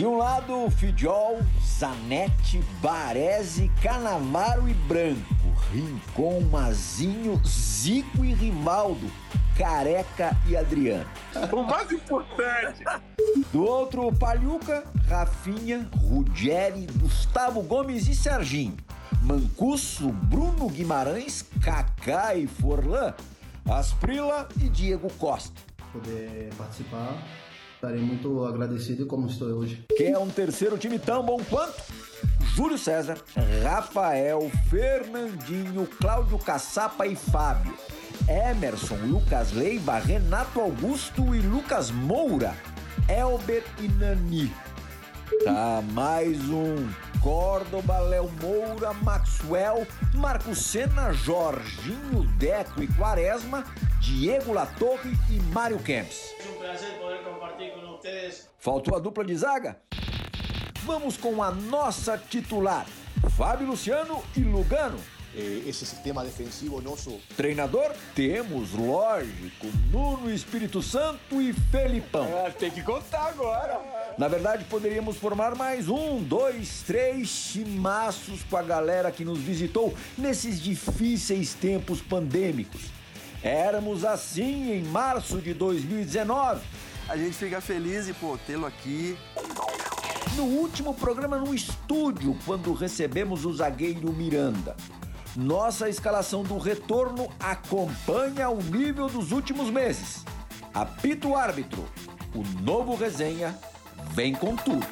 De um lado, Fidjol, Zanetti, Baresi, Canavaro e Branco. Rincon, Mazinho, Zico e Rivaldo. Careca e Adriano. O mais importante. Do outro, Palhuca, Rafinha, Ruggeri, Gustavo Gomes e Serginho. Mancuso, Bruno Guimarães, Kaká e Forlan. Asprila e Diego Costa. Poder participar, estarei muito agradecido como estou hoje. Quer um terceiro time tão bom quanto? Júlio César, Rafael, Fernandinho, Cláudio Caçapa e Fábio. Emerson, Lucas Leiva, Renato Augusto e Lucas Moura. Elber e Nani. Tá, mais um. Córdoba, Léo Moura, Maxwell, Marco Senna, Jorginho, Deco e Quaresma, Diego Latorre e Mário Kempis. É prazer poder compartilhar com vocês. Faltou a dupla de zaga? Vamos com a nossa titular, Fábio Luciano e Lugano. Eh, ese sistema defensivo nosso. Treinador? Temos, lógico, Nuno Espírito Santo e Felipão. É, tem que contar agora. Na verdade, poderíamos formar mais um, dois, três chimaços com a galera que nos visitou nesses difíceis tempos pandêmicos. Éramos assim em março de 2019. A gente fica feliz e, pô, tê-lo aqui. No último programa no estúdio, quando recebemos o zagueiro Miranda. Nossa escalação do retorno acompanha o nível dos últimos meses. Apita o árbitro. O novo resenha vem com tudo.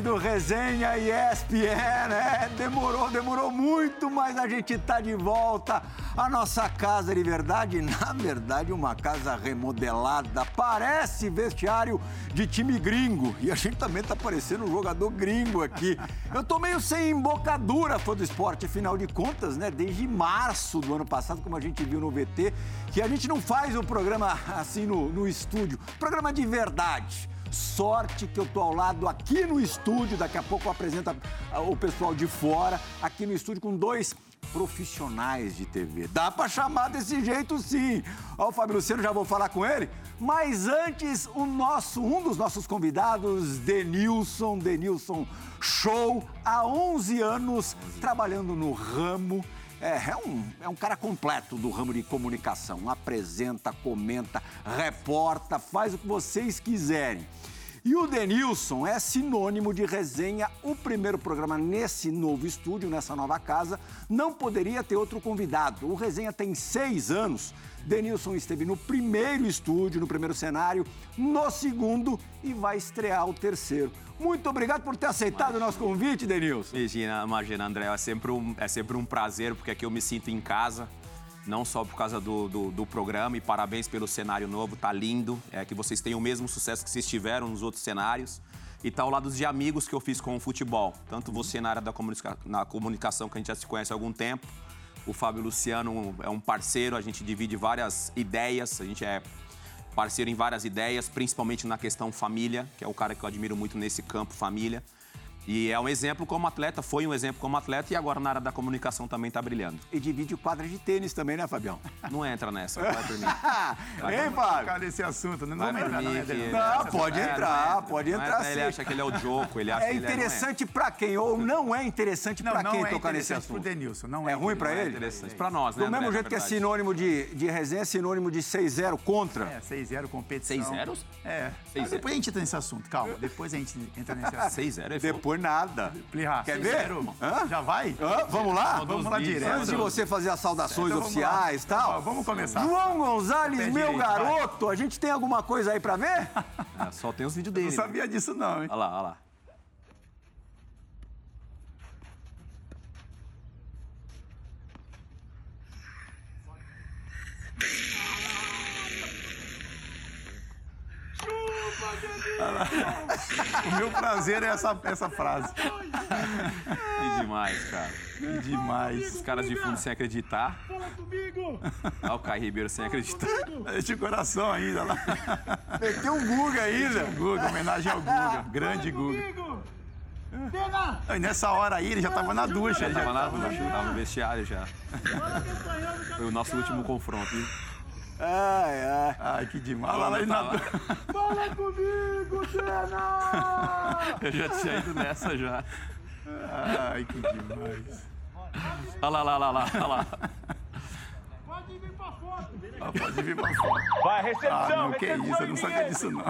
Do Resenha ESPN, né? Demorou, demorou muito, mas a gente tá de volta. A nossa casa de verdade, na verdade, uma casa remodelada. Parece vestiário de time gringo. E a gente também tá parecendo um jogador gringo aqui. Eu tô meio sem embocadura, fã do esporte, afinal de contas, né? Desde março do ano passado, como a gente viu no VT, que a gente não faz um programa assim no, no estúdio. Programa de verdade. Sorte que eu tô ao lado aqui no estúdio, daqui a pouco eu apresento o pessoal de fora, aqui no estúdio com dois profissionais de TV. Dá pra chamar desse jeito sim. Ó, o Fábio Luciano, já vou falar com ele. Mas antes, o nosso, um dos nossos convidados, Denilson, Denilson Show, há 11 anos trabalhando no ramo. É, é um, é um cara completo do ramo de comunicação. Apresenta, comenta, reporta, faz o que vocês quiserem. E o Denilson é sinônimo de resenha. O primeiro programa nesse novo estúdio, nessa nova casa, não poderia ter outro convidado. O resenha tem seis anos. Denilson esteve no primeiro estúdio, no primeiro cenário, no segundo e vai estrear o terceiro. Muito obrigado por ter aceitado o nosso convite, Denilson. Imagina, imagina, André, é sempre, um, é sempre um prazer, porque aqui eu me sinto em casa, não só por causa do, do, do programa, e parabéns pelo cenário novo, tá lindo, é que vocês tenham o mesmo sucesso que vocês tiveram nos outros cenários, e tá ao lado de amigos que eu fiz com o futebol, tanto você na área da comunica na comunicação, que a gente já se conhece há algum tempo, o Fábio Luciano é um parceiro, a gente divide várias ideias, a gente é parceiro em várias ideias, principalmente na questão família, que é o cara que eu admiro muito nesse campo, família. E é um exemplo como atleta, foi um exemplo como atleta e agora na área da comunicação também está brilhando. E divide quadra de tênis também, né, Fabião? Não entra nessa, vai por mim. Hein, Fábio? Ficar nesse assunto, né? Não Vai por entrar, mim não, que-? Não, pode É, entrar, não pode não entrar Ele sim. acha que ele é o jogo, ele acha É que ele interessante pra quem ou não é interessante Não, pra não quem é tocar nesse interessante pro assunto? Denilson, não É é ruim pra não é ele? interessante. Pra nós, né, Do mesmo jeito que é sinônimo de, de resenha, é sinônimo de 6-0 contra. É, 6-0 competição. 6-0? É. 6-0. Depois a gente entra nesse assunto, calma. Depois a gente entra nesse assunto. 6-0 é Depois foi nada. Quer ver? Já vai? Hã? Vamos lá? Vamos lá direto. Antes de você fazer as saudações Então vamos oficiais e tal. Vamos começar. João Gonzalez, meu direito, vai. garoto, a gente tem alguma coisa aí pra ver? É, só tem os vídeos Não dele. sabia disso não, hein? Olha lá, olha lá. O meu prazer é essa, essa frase. Que demais, cara. Que demais. Os caras de fundo sem acreditar. Olha o Caio Ribeiro sem acreditar. Este coração ainda lá. Meteu um Guga ainda. Guga, homenagem ao Guga. Grande Guga. E nessa hora aí ele já tava na ducha. Ele já. tava na ducha, tava no vestiário já. Foi o nosso último confronto. Ai, ai. Ai, que demais. Olha lá, ele na ducha. Eu já tinha ido nessa já. Ai, que demais. Olha lá, lá, lá, lá, olha lá. Ah, pode vir pra fora. Vai, Ah, recepção, não, que recepção isso, eu não sabia disso não.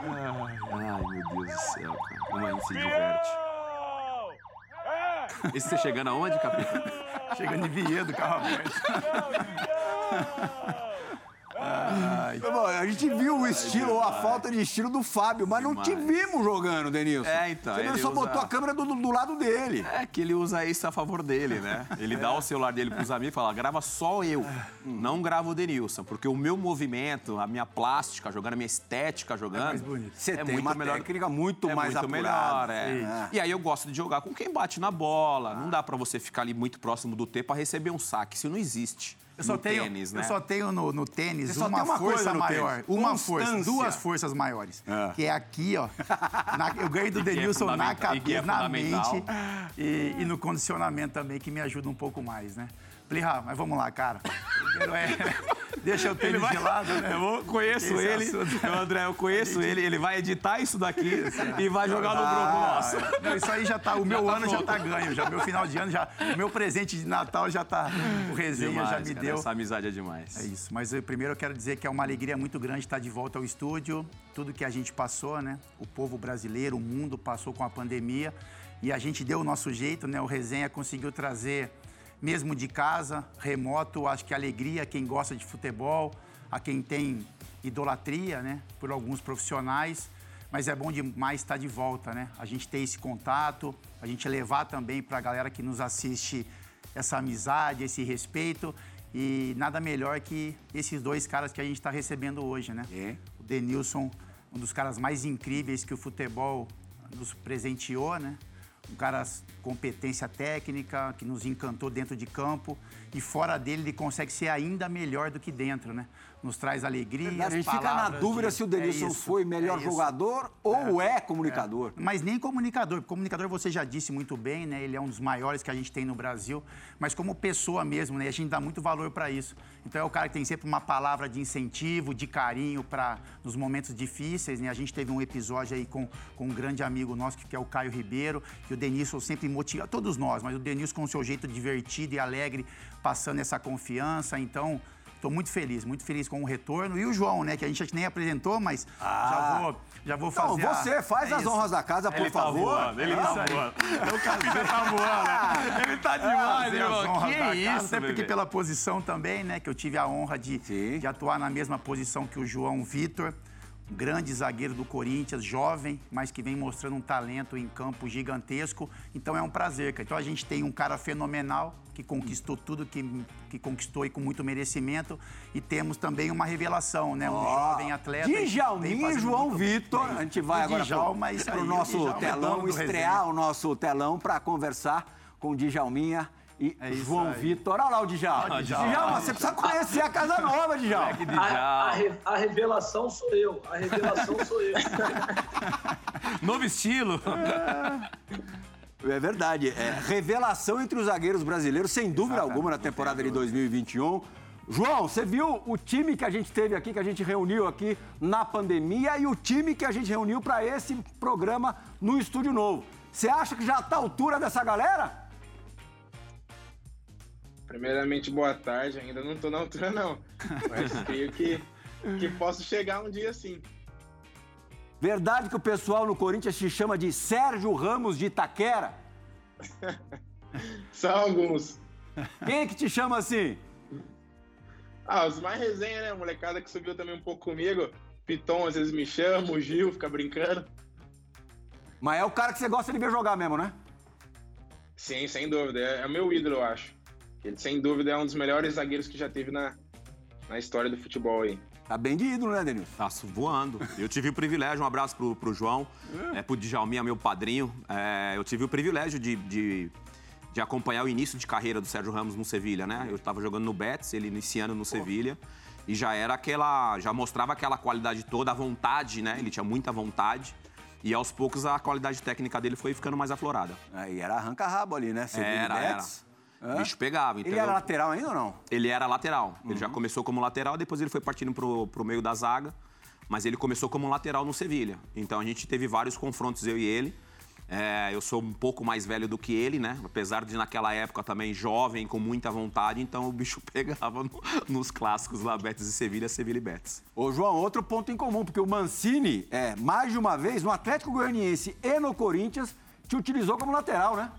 Ai, meu Deus do céu, cara. Como a gente se diverte. É, Esse você chegando aonde, capitão? Chegando em Viedo, carro aberto. Ai, Bom, a gente viu o estilo ou a falta de estilo do Fábio, mas não te vimos jogando, Denilson. É, então, Você ele só usa- botou a câmera do, do lado dele. É que ele usa isso a favor dele, né? Ele dá o celular dele pros amigos e fala: grava só eu, não grava o Denilson, porque o meu movimento, a minha plástica jogando, a minha estética jogando. mais bonito. Você é tem muito uma melhor. técnica muito é mais muito apurada. melhor, é. Sim. E aí eu gosto de jogar com quem bate na bola. Não dá pra você ficar ali muito próximo do T pra receber um saque. Isso não existe. Eu só no tenho, tênis, né? eu só tenho no, no tênis uma, uma força maior. Uma força, constância. duas forças maiores. É. Que é aqui, ó. na- eu ganho do é Denilson na fundamental- e que é cabeça, na mente e, e no condicionamento também, que me ajuda um pouco mais, né? Plihá, mas vamos lá, cara. Primeiro é. Deixa o tênis de lado, né? Eu conheço Esse ele, eu, André, eu conheço ele, ele vai editar isso daqui e vai jogar no grupo nosso. Não, isso aí já tá. O meu tá ano já pronto. tá ganho. Já, meu final de ano já. O meu presente de Natal já tá. O resenha Demais, já me cara, deu. Essa amizade é demais. É isso. Mas eu, primeiro eu quero dizer que é uma alegria muito grande estar de volta ao estúdio. Tudo que a gente passou, né? O povo brasileiro, o mundo passou com a pandemia. E a gente deu o nosso jeito, né? O Resenha conseguiu trazer, mesmo de casa, remoto, acho que alegria a quem gosta de futebol, a quem tem idolatria, né? Por alguns profissionais. Mas é bom demais estar de volta, né? A gente ter esse contato, a gente levar também para a galera que nos assiste essa amizade, esse respeito. E nada melhor que esses dois caras que a gente está recebendo hoje, né? É. O Denilson, um dos caras mais incríveis que o futebol nos presenteou, né? Um cara competência técnica, que nos encantou dentro de campo. E fora dele, ele consegue ser ainda melhor do que dentro, né? Nos traz alegria. A gente fica na dúvida se o Denilson é foi melhor é jogador ou é, comunicador. Mas nem comunicador. Comunicador você já disse muito bem, né? Ele é um dos maiores que a gente tem no Brasil. Mas como pessoa mesmo, né? A gente dá muito valor para isso. Então é o cara que tem sempre uma palavra de incentivo, de carinho para nos momentos difíceis, né? A gente teve um episódio aí com, com um grande amigo nosso que é o Caio Ribeiro, que o Denilson sempre motiva todos nós, mas o Denilson com o seu jeito divertido e alegre, passando essa confiança. Então Estou muito feliz, muito feliz com o retorno. E o João, né? Que a gente nem apresentou, mas já vou, já vou Então, fazer. a- você faz é as isso. honras da casa, por Ele tá favor. voando, ele tá Isso aí. voando. O capitão tá voando. Ele tá demais, as irmão. Que casa, isso, Até porque pela posição também, né? Que eu tive a honra de, Sim. de atuar na mesma posição que o João Vitor. Grande zagueiro do Corinthians, jovem, mas que vem mostrando um talento em campo gigantesco. Então é um prazer, cara. Então a gente tem um cara fenomenal que conquistou tudo que, que conquistou e com muito merecimento. E temos também uma revelação, né? Um Ó, jovem atleta. Djalminha e João Vitor. A gente vai O agora isso para aí, o nosso é telão, estrear o nosso telão para conversar com o Djalminha e É João aí. Vitor. Olha lá o Djalma. Djalma. Djalma, você precisa conhecer a Casa Nova, Djalma. A, a a revelação sou eu. A revelação sou eu. Novo estilo. É verdade. É revelação entre os zagueiros brasileiros, sem dúvida alguma, na temporada de 2021. João, você viu o time que a gente teve aqui, que a gente reuniu aqui na pandemia e o time que a gente reuniu para esse programa no Estúdio Novo. Você acha que já está à altura dessa galera? Primeiramente, boa tarde. Ainda não tô na altura, não. Mas creio que, que posso chegar um dia sim. Verdade que o pessoal no Corinthians te chama de Sérgio Ramos de Itaquera? São alguns. Quem é que te chama assim? Ah, os mais resenha, né? A molecada que subiu também um pouco comigo. Piton às vezes me chama, o Gil fica brincando. Mas é o cara que você gosta de ver jogar mesmo, né? Sim, sem dúvida. É, é o meu ídolo, eu acho. Ele, sem dúvida, é um dos melhores zagueiros que já teve na, na história do futebol aí. Tá bem de ídolo, né, Denilson? Tá voando. Eu tive o privilégio, um abraço pro, pro João, é, pro Djalminha, meu padrinho. É, eu tive o privilégio de, de, de acompanhar o início de carreira do Sérgio Ramos no Sevilha, né? Eu estava jogando no Betis, ele iniciando no Sevilha. E já era aquela. Já mostrava aquela qualidade toda, a vontade, né? Ele tinha muita vontade. E aos poucos a qualidade técnica dele foi ficando mais aflorada. Aí era arranca-rabo ali, né? Sevilha e Era, era. Betis. O bicho pegava, Ele entendeu? era lateral ainda ou não? Ele era lateral. Ele já começou como lateral, depois ele foi partindo pro, pro meio da zaga. Mas ele começou como lateral no Sevilha. Então a gente teve vários confrontos, eu e ele. É, eu sou um pouco mais velho do que ele, né? Apesar de naquela época também jovem, com muita vontade, então o bicho pegava no- nos clássicos lá, Betis e Sevilha, Sevilha e Betis. Ô, João, outro ponto em comum, porque o Mancini, é, mais de uma vez, no Atlético Goianiense e no Corinthians, te utilizou como lateral, né?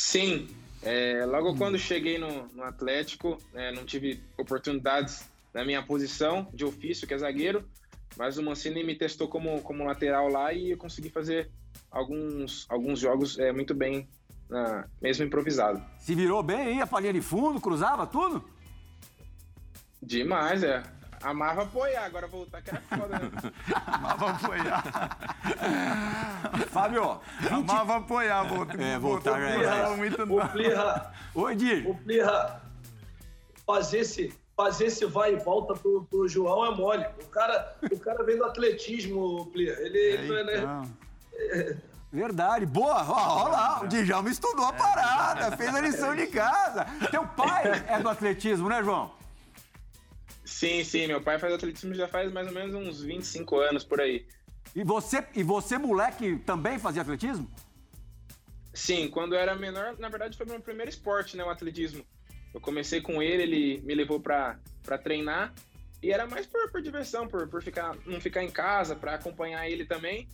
Sim, é, logo quando cheguei no, no Atlético, é, não tive oportunidades na minha posição de ofício, que é zagueiro, mas o Mancini me testou como, como lateral lá e eu consegui fazer alguns, alguns jogos é, muito bem, na- mesmo improvisado. Se virou bem, ia pra linha de fundo, cruzava tudo? Demais, é. Amava apoiar, agora voltar que era foda, né? Amava apoiar. Fábio, Amava apoiar, vou, É, voltar não já gostava é. muito O. Plirra, Oi, Dir. o Plirra, fazer esse, fazer esse vai e volta pro, pro João é mole. O cara, o cara vem do atletismo, Plirra. Ele, ele não é, né? Então, Verdade, boa. Ó, ó lá, o Djalma estudou a parada, fez a lição de casa. Teu pai é do atletismo, né, João? Sim, sim, meu pai faz atletismo já faz mais ou menos uns 25 anos por aí. E você, e você moleque, também fazia atletismo? Sim, quando eu era menor, na verdade foi meu primeiro esporte, né, o atletismo. Eu comecei com ele, ele me levou pra treinar e era mais por, por diversão, por, por ficar, não ficar em casa, pra acompanhar ele também.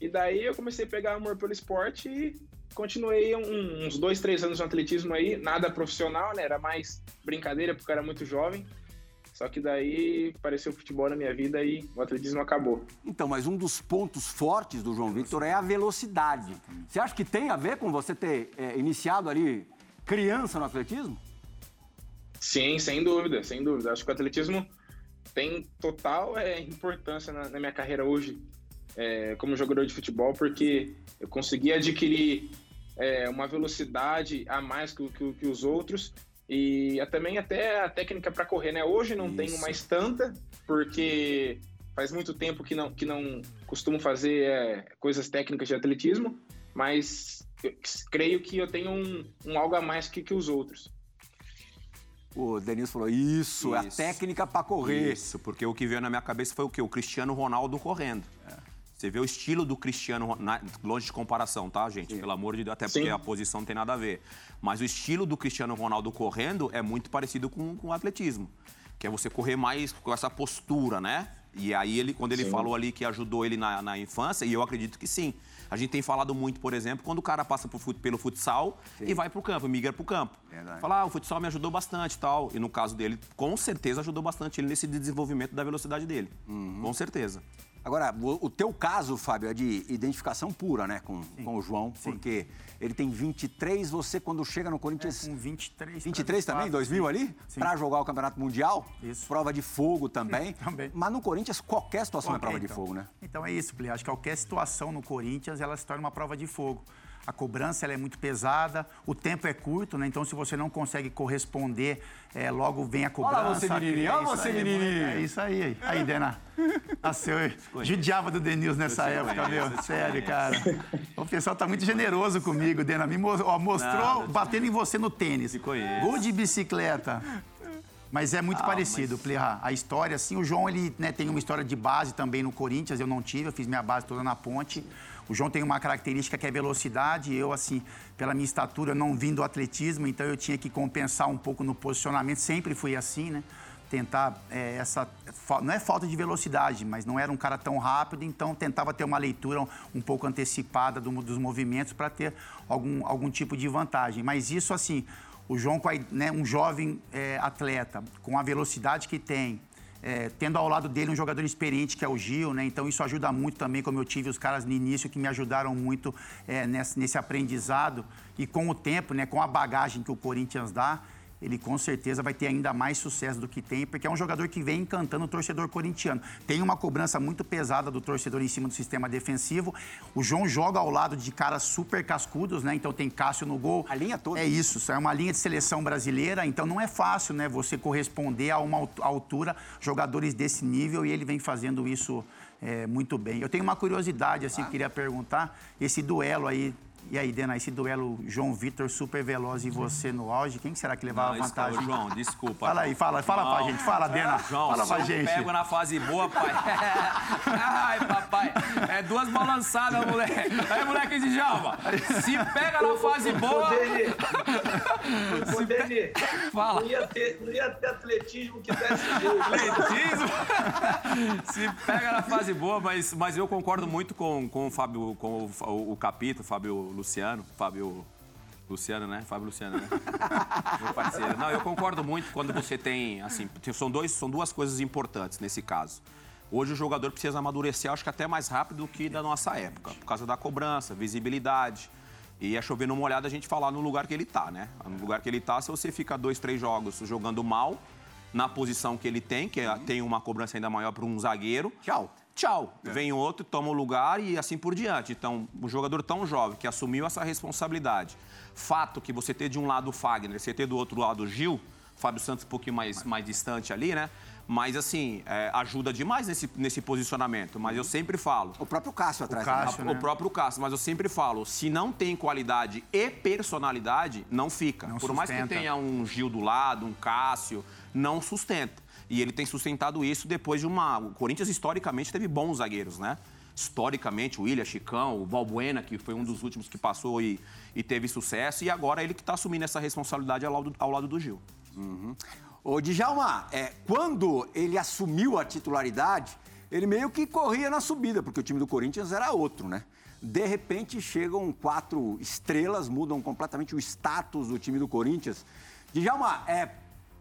E daí eu comecei a pegar amor pelo esporte e continuei um- uns dois, três anos no atletismo aí, nada profissional, né, era mais brincadeira porque eu era muito jovem. Só que daí apareceu o futebol na minha vida e o atletismo acabou. Então, mas um dos pontos fortes do João Victor é a velocidade. Você acha que tem a ver com você ter é, iniciado ali criança no atletismo? Sim, sem dúvida, sem dúvida. Acho que o atletismo tem total é, importância na, na minha carreira hoje é, como jogador de futebol, porque eu consegui adquirir é, uma velocidade a mais que, que que os outros e também até a técnica para correr, né? Hoje não tenho mais tanta, porque faz muito tempo que não, que não costumo fazer é, coisas técnicas de atletismo, mas eu creio que eu tenho um, um algo a mais que, que os outros. O Denilson falou, isso, é a Isso. técnica pra correr. Isso, porque o que veio na minha cabeça foi o quê? O Cristiano Ronaldo correndo. Você vê o estilo do Cristiano, longe de comparação, tá, gente? Pelo amor de Deus, até porque Sim. a posição não tem nada a ver. Mas o estilo do Cristiano Ronaldo correndo é muito parecido com, com o atletismo. Que é você correr mais com essa postura, né? E aí, ele, quando ele falou ali que ajudou ele na, na infância, e eu acredito que sim. A gente tem falado muito, por exemplo, quando o cara passa fut- pelo futsal e vai pro campo, migra pro campo. Verdade. Fala, ah, o futsal me ajudou bastante e tal. E no caso dele, com certeza ajudou bastante ele nesse desenvolvimento da velocidade dele. Com certeza. Agora, o, o teu caso, Fábio, é de identificação pura, né, com, com o João, porque ele tem 23, você quando chega no Corinthians... com 23. 23 também, 24, 2000 sim. ali? Sim. Pra jogar o Campeonato Mundial? Isso. Prova de fogo também. também. Mas no Corinthians, qualquer situação é prova de então. fogo, né? Então é isso, Pli. Acho que qualquer situação no Corinthians, ela se torna uma prova de fogo. A cobrança ela é muito pesada, o tempo é curto, né? Então, se você não consegue corresponder, é, logo vem a cobrança. lá você, menininho, É olha você, aí, menininho. É isso aí. Aí, Dena. Nasceu. eu Judiava do Denils nessa época, conheço, eu meu. Sério, cara. O pessoal tá muito generoso comigo, Dena. Me mostrou Nada. batendo em você no tênis. Gol de bicicleta. Mas é muito Ah, parecido, mas- Plirra. A história, assim, o João, ele né, tem uma história de base também no Corinthians, eu não tive, eu fiz minha base toda na ponte. O João tem uma característica que é velocidade, eu, assim, pela minha estatura, não vim do atletismo, então eu tinha que compensar um pouco no posicionamento, sempre fui assim, né? tentar é, essa. Não é falta de velocidade, mas não era um cara tão rápido, então tentava ter uma leitura um pouco antecipada do, dos movimentos para ter algum, algum tipo de vantagem. Mas isso, assim, o João, né, um jovem é, atleta, com a velocidade que tem, é, tendo ao lado dele um jogador experiente que é o Gil, né? Então isso ajuda muito também, como eu tive os caras no início que me ajudaram muito é, nesse, nesse aprendizado e com o tempo, né? Com a bagagem que o Corinthians dá, ele com certeza vai ter ainda mais sucesso do que tem, porque é um jogador que vem encantando o torcedor corintiano. Tem uma cobrança muito pesada do torcedor em cima do sistema defensivo. O João joga ao lado de caras super cascudos, né? Então tem Cássio no gol. A linha toda. É isso, é uma linha de seleção brasileira, então não é fácil, né? Você corresponder a uma altura jogadores desse nível e ele vem fazendo isso é, muito bem. Eu tenho uma curiosidade, assim, ah. queria perguntar, esse duelo aí e aí, Dena, esse duelo João Vitor super veloz e você no auge, quem será que levava não, vantagem? Não, João, desculpa. Fala aí, fala, fala não. pra gente, fala, Dena. João, fala pra gente. pego na fase boa, pai. Ai, papai, é duas balançadas, moleque. Aí, moleque de Jalma, se pega na fase boa... Ô, fala. Não ia, ter, não ia ter atletismo que desse jeito. Atletismo? se pega na fase boa, mas, mas eu concordo muito com, com o Fábio, com o, o Capito, Fábio Luciano, Fábio Luciano, né? Fábio Luciano, né? Meu parceiro. Não, eu concordo muito quando você tem, assim, são, dois, são duas coisas importantes nesse caso. Hoje o jogador precisa amadurecer, acho que até mais rápido do que da nossa época, por causa da cobrança, visibilidade. E é chover numa olhada a gente falar no lugar que ele tá, né? No lugar que ele tá, se você fica dois, três jogos jogando mal, na posição que ele tem, que é, tem uma cobrança ainda maior para um zagueiro. Tchau tchau. É. Vem outro, toma o lugar e assim por diante. Então, um jogador tão jovem que assumiu essa responsabilidade. Fato que você ter de um lado o Fagner, você ter do outro lado o Gil, Fábio Santos um pouquinho mais, mais distante ali, né? Mas, assim, é, ajuda demais nesse, nesse posicionamento. Mas eu sempre falo. O próprio Cássio atrás. O, Cássio, né? o próprio Cássio. Mas eu sempre falo: se não tem qualidade e personalidade, não fica. Não Por sustenta. mais que tenha um Gil do lado, um Cássio, não sustenta. E ele tem sustentado isso depois de uma. O Corinthians, historicamente, teve bons zagueiros, né? Historicamente, o William, Chicão, o Valbuena, que foi um dos últimos que passou e, e teve sucesso, e agora ele que está assumindo essa responsabilidade ao lado, ao lado do Gil. Uhum. Ô, Djalma, é, quando ele assumiu a titularidade, ele meio que corria na subida, porque o time do Corinthians era outro, né? De repente chegam quatro estrelas, mudam completamente o status do time do Corinthians. Djalma, é,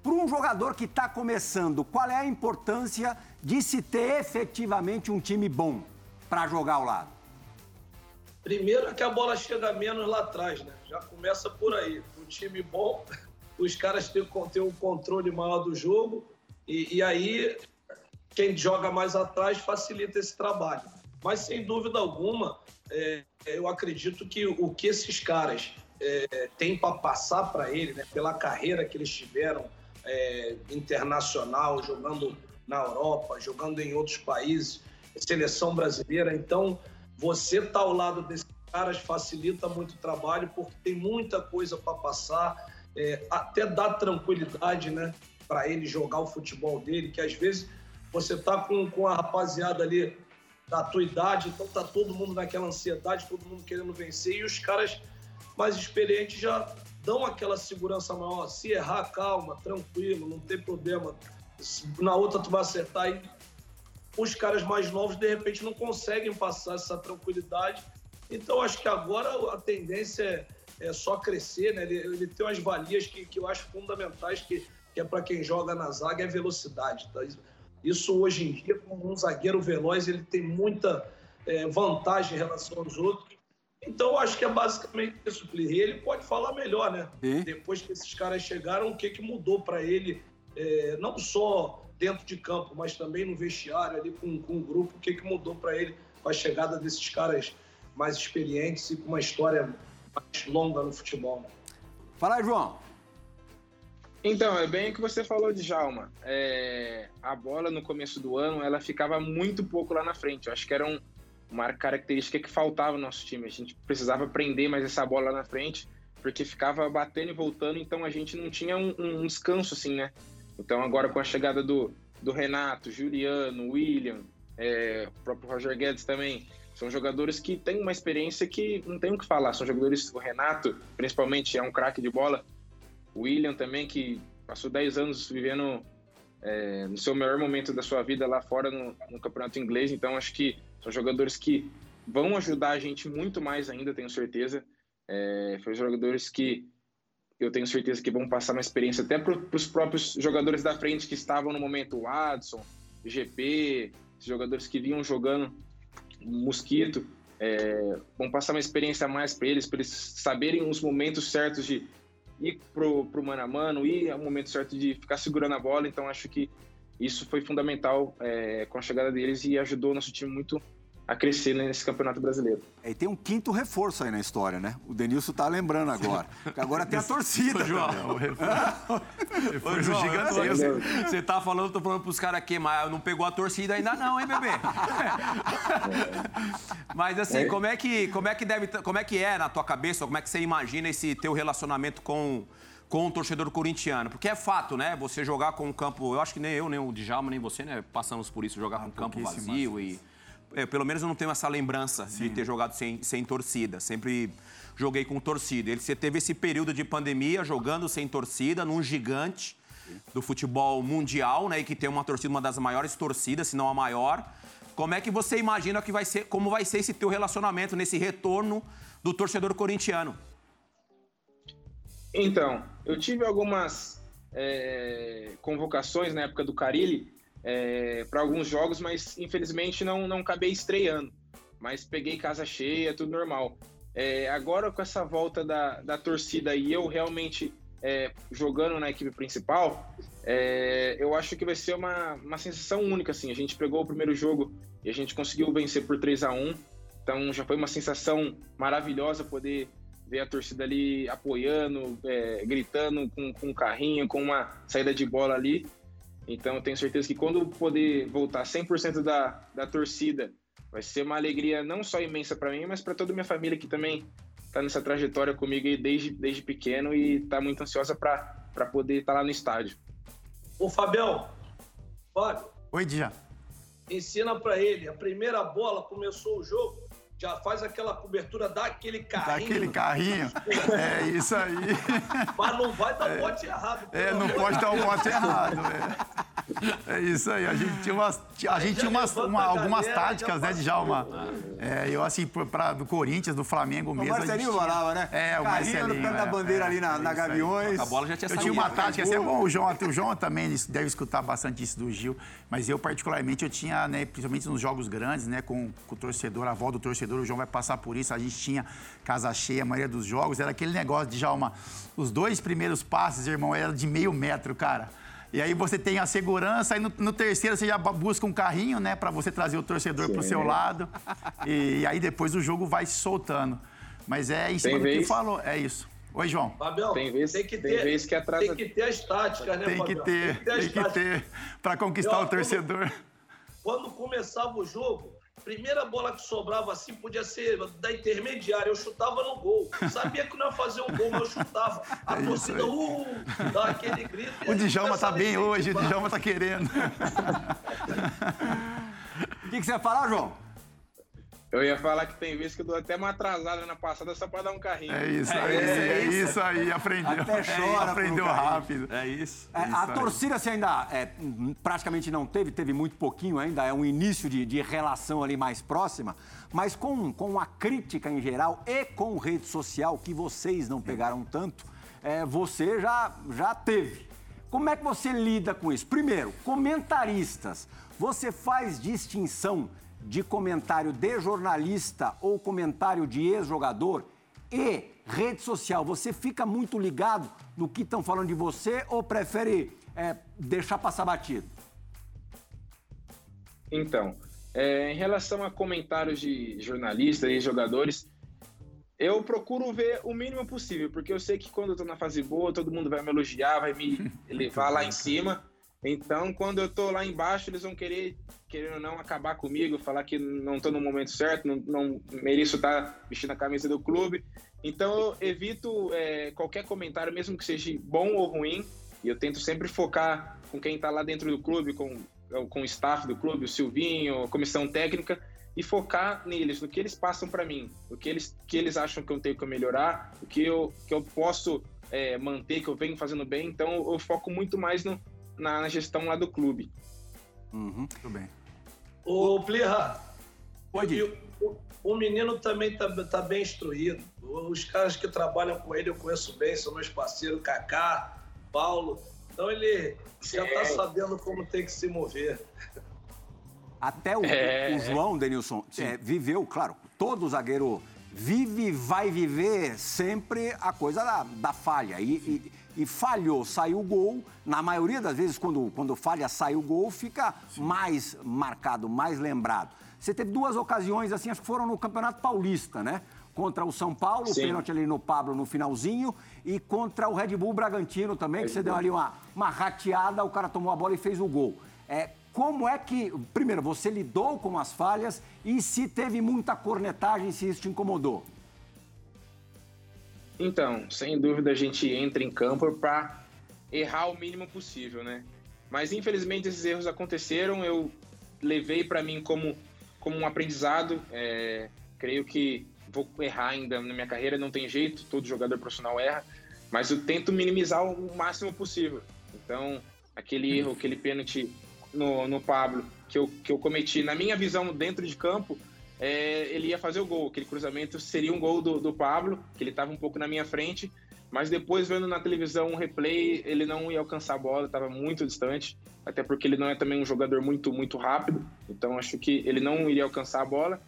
para um jogador que está começando, qual é a importância de se ter efetivamente um time bom para jogar ao lado? Primeiro é que a bola chega menos lá atrás, né? Já começa por aí. Um time bom, os caras têm, têm um controle maior do jogo e, e aí quem joga mais atrás facilita esse trabalho. Mas sem dúvida alguma, é, eu acredito que o que esses caras é, têm para passar para ele, né, pela carreira que eles tiveram, é, internacional, jogando na Europa, jogando em outros países, seleção brasileira. Então, você estar tá ao lado desses caras facilita muito o trabalho, porque tem muita coisa para passar, é, até dá tranquilidade né, para ele jogar o futebol dele, que às vezes você tá com, com a rapaziada ali da tua idade, então tá todo mundo naquela ansiedade, todo mundo querendo vencer, e os caras mais experientes já dão aquela segurança maior. Se errar, calma, tranquilo, não tem problema. Na outra tu vai acertar e os caras mais novos de repente não conseguem passar essa tranquilidade. Então acho que agora a tendência é, é só crescer, né? Ele, ele, tem umas valias que, que eu acho fundamentais que, que é para quem joga na zaga é velocidade. Tá? Isso hoje em dia, como um zagueiro veloz, ele tem muita é, vantagem em relação aos outros então, acho que é basicamente isso, Plirri. Ele pode falar melhor, né? E? Depois que esses caras chegaram, o que, que mudou para ele, é, não só dentro de campo, mas também no vestiário, ali com, com o grupo, o que, que mudou para ele com a chegada desses caras mais experientes e com uma história mais longa no futebol. Né? Fala aí, João. Então, é bem o que você falou de Jalma. É, a bola no começo do ano, ela ficava muito pouco lá na frente. Eu acho que eram uma característica que faltava no nosso time. A gente precisava prender mais essa bola na frente, porque ficava batendo e voltando, então a gente não tinha um, um descanso assim, né? Então agora com a chegada do, do Renato, Juliano, William, é, o próprio Roger Guedes também, são jogadores que têm uma experiência que não tem o que falar. São jogadores, o Renato, principalmente, é um craque de bola. O William também, que passou 10 anos vivendo é, no seu melhor momento da sua vida lá fora no, no campeonato inglês. Então, acho que são jogadores que vão ajudar a gente muito mais ainda, tenho certeza. É, foi jogadores que eu tenho certeza que vão passar uma experiência até para os próprios jogadores da frente que estavam no momento, o Adson, GP, jogadores que vinham jogando Mosquito, é, vão passar uma experiência a mais para eles, para eles saberem os momentos certos de ir pro, pro mano a mano, ir ao momento certo de ficar segurando a bola. Então acho que isso foi fundamental é, com a chegada deles e ajudou o nosso time muito a crescer nesse campeonato brasileiro. É, e tem um quinto reforço aí na história, né? O Denilson tá lembrando agora. agora tem a torcida. Ô, João. Ô, Ô, João, gigantesco. Você tá falando, tô falando pros caras aqui, mas não pegou a torcida ainda não, hein, bebê? mas assim, é. como é que como é que deve como é que é na tua cabeça, como é que você imagina esse teu relacionamento com com o torcedor corintiano. Porque é fato, né? Você jogar com um campo. Eu acho que nem eu, nem o Djalma, nem você, né? Passamos por isso, jogar ah, com um campo vazio e é, pelo menos eu não tenho essa lembrança Sim. de ter jogado sem, sem torcida. Sempre joguei com torcida. Ele, você teve esse período de pandemia jogando sem torcida, num gigante do futebol mundial, né? E que tem uma torcida, uma das maiores torcidas, se não a maior. Como é que você imagina que vai ser, como vai ser esse teu relacionamento nesse retorno do torcedor corintiano? Então, eu tive algumas é, convocações na época do Carilli é, para alguns jogos, mas infelizmente não, não acabei estreando. Mas peguei casa cheia, tudo normal. É, agora com essa volta da, da torcida e eu realmente é, jogando na equipe principal, é, eu acho que vai ser uma, uma sensação única. Assim. A gente pegou o primeiro jogo e a gente conseguiu vencer por 3 a 1 Então já foi uma sensação maravilhosa poder ver a torcida ali apoiando, é, gritando com, com um carrinho, com uma saída de bola ali. Então eu tenho certeza que quando poder voltar 100% da, da torcida, vai ser uma alegria não só imensa para mim, mas para toda a minha família que também está nessa trajetória comigo desde, desde pequeno e está muito ansiosa para poder estar tá lá no estádio. Ô Fabião, Fábio. Oi, Dia. Ensina para ele, a primeira bola começou o jogo, já faz aquela cobertura, dá aquele carrinho. Dá aquele carrinho. é isso aí. Mas não vai dar o é, bote errado. É, não pode dar o bote errado. É. É isso aí. A gente tinha umas, a gente tinha umas, uma, algumas táticas, né, Djalma? É, eu, assim, pra, do Corinthians, do Flamengo mesmo. O Marcelinho falava, né? É, o Marcelinho. no pé da bandeira é, ali na, na Gaviões. A bola já tinha Eu tinha uma tática, assim, é bom, o João, o João também deve escutar bastante isso do Gil, mas eu, particularmente, eu tinha, né, principalmente nos jogos grandes, né, com, com o torcedor, a avó do torcedor, o João vai passar por isso, a gente tinha casa cheia a maioria dos jogos, era aquele negócio de Djalma, os dois primeiros passes, irmão, era de meio metro, cara. E aí você tem a segurança, e no, no terceiro você já busca um carrinho, né, para você trazer o torcedor para o seu lado. E, e, aí depois o jogo vai se soltando. Mas é em cima do que falou, é isso. Oi, João. Fabião, tem, vez, tem que ter, tem, vez que atrasa... tem que ter as táticas, né, Tem que ter, tem que ter, ter para conquistar Eu, o torcedor. Quando, quando começava o jogo, Primeira bola que sobrava assim podia ser da intermediária. Eu chutava no gol. Sabia que não ia fazer um gol, mas eu chutava. A é torcida, uh, dá aquele grito. O Djalma tá bem hoje, o Djalma tá querendo. O que, que você ia falar, João? Eu ia falar que tem vezes que eu dou até uma atrasada na passada só para dar um carrinho. É isso aí, é, é isso aí, aprendeu. Até chora, é, aprendeu rápido. É isso. É, isso a aí. torcida você ainda é, praticamente não teve, teve muito pouquinho ainda, é um início de, de relação ali mais próxima, mas com, com a crítica em geral e com rede social, que vocês não pegaram tanto, é, você já, já teve. Como é que você lida com isso? Primeiro, comentaristas. Você faz distinção de comentário de jornalista ou comentário de ex-jogador e rede social, você fica muito ligado no que estão falando de você ou prefere é, deixar passar batido? Então, é, em relação a comentários de jornalistas e jogadores, eu procuro ver o mínimo possível, porque eu sei que quando eu tô na fase boa, todo mundo vai me elogiar, vai me levar lá em cima. Então, quando eu tô lá embaixo, eles vão querer, querendo ou não, acabar comigo, falar que não tô no momento certo, não, não mereço estar tá vestindo a camisa do clube. Então, eu evito é, qualquer comentário, mesmo que seja bom ou ruim, e eu tento sempre focar com quem está lá dentro do clube, com, com o staff do clube, o Silvinho, a comissão técnica, e focar neles, no que eles passam para mim, o que eles, que eles acham que eu tenho que melhorar, o que eu, que eu posso é, manter, que eu venho fazendo bem. Então, eu foco muito mais no, na, na gestão lá do clube. Uhum. Tudo bem. Ô, Plirra, Pode o, o, o menino também tá, tá bem instruído. Os caras que trabalham com ele eu conheço bem, são meus parceiros, Kaká, Paulo. Então ele já tá sabendo como tem que se mover. Até o, É. o João, Denilson, é, viveu, claro, todo zagueiro vive e vai viver sempre a coisa da, da falha. E, e- e falhou, saiu o gol. Na maioria das vezes, quando, quando falha, sai o gol, fica mais marcado, mais lembrado. Você teve duas ocasiões, assim, acho que foram no Campeonato Paulista, né? Contra o São Paulo, o Sim. pênalti ali no Pablo no finalzinho, e contra o Red Bull Bragantino também, que você deu ali uma, uma rateada, o cara tomou a bola e fez o gol. É, como é que, primeiro, você lidou com as falhas e se teve muita cornetagem, se isso te incomodou? Então, sem dúvida a gente entra em campo para errar o mínimo possível, né? Mas infelizmente esses erros aconteceram, eu levei para mim como, como um aprendizado. é, creio que vou errar ainda na minha carreira, não tem jeito, todo jogador profissional erra, mas eu tento minimizar o máximo possível. Então, aquele erro, aquele pênalti no, no Pablo que eu, que eu cometi, na minha visão dentro de campo, é, ele ia fazer o gol. Aquele cruzamento seria um gol do, do Pablo, que ele estava um pouco na minha frente, mas depois vendo na televisão um replay, ele não ia alcançar a bola, estava muito distante, até porque ele não é também um jogador muito muito rápido, então acho que ele não iria alcançar a bola.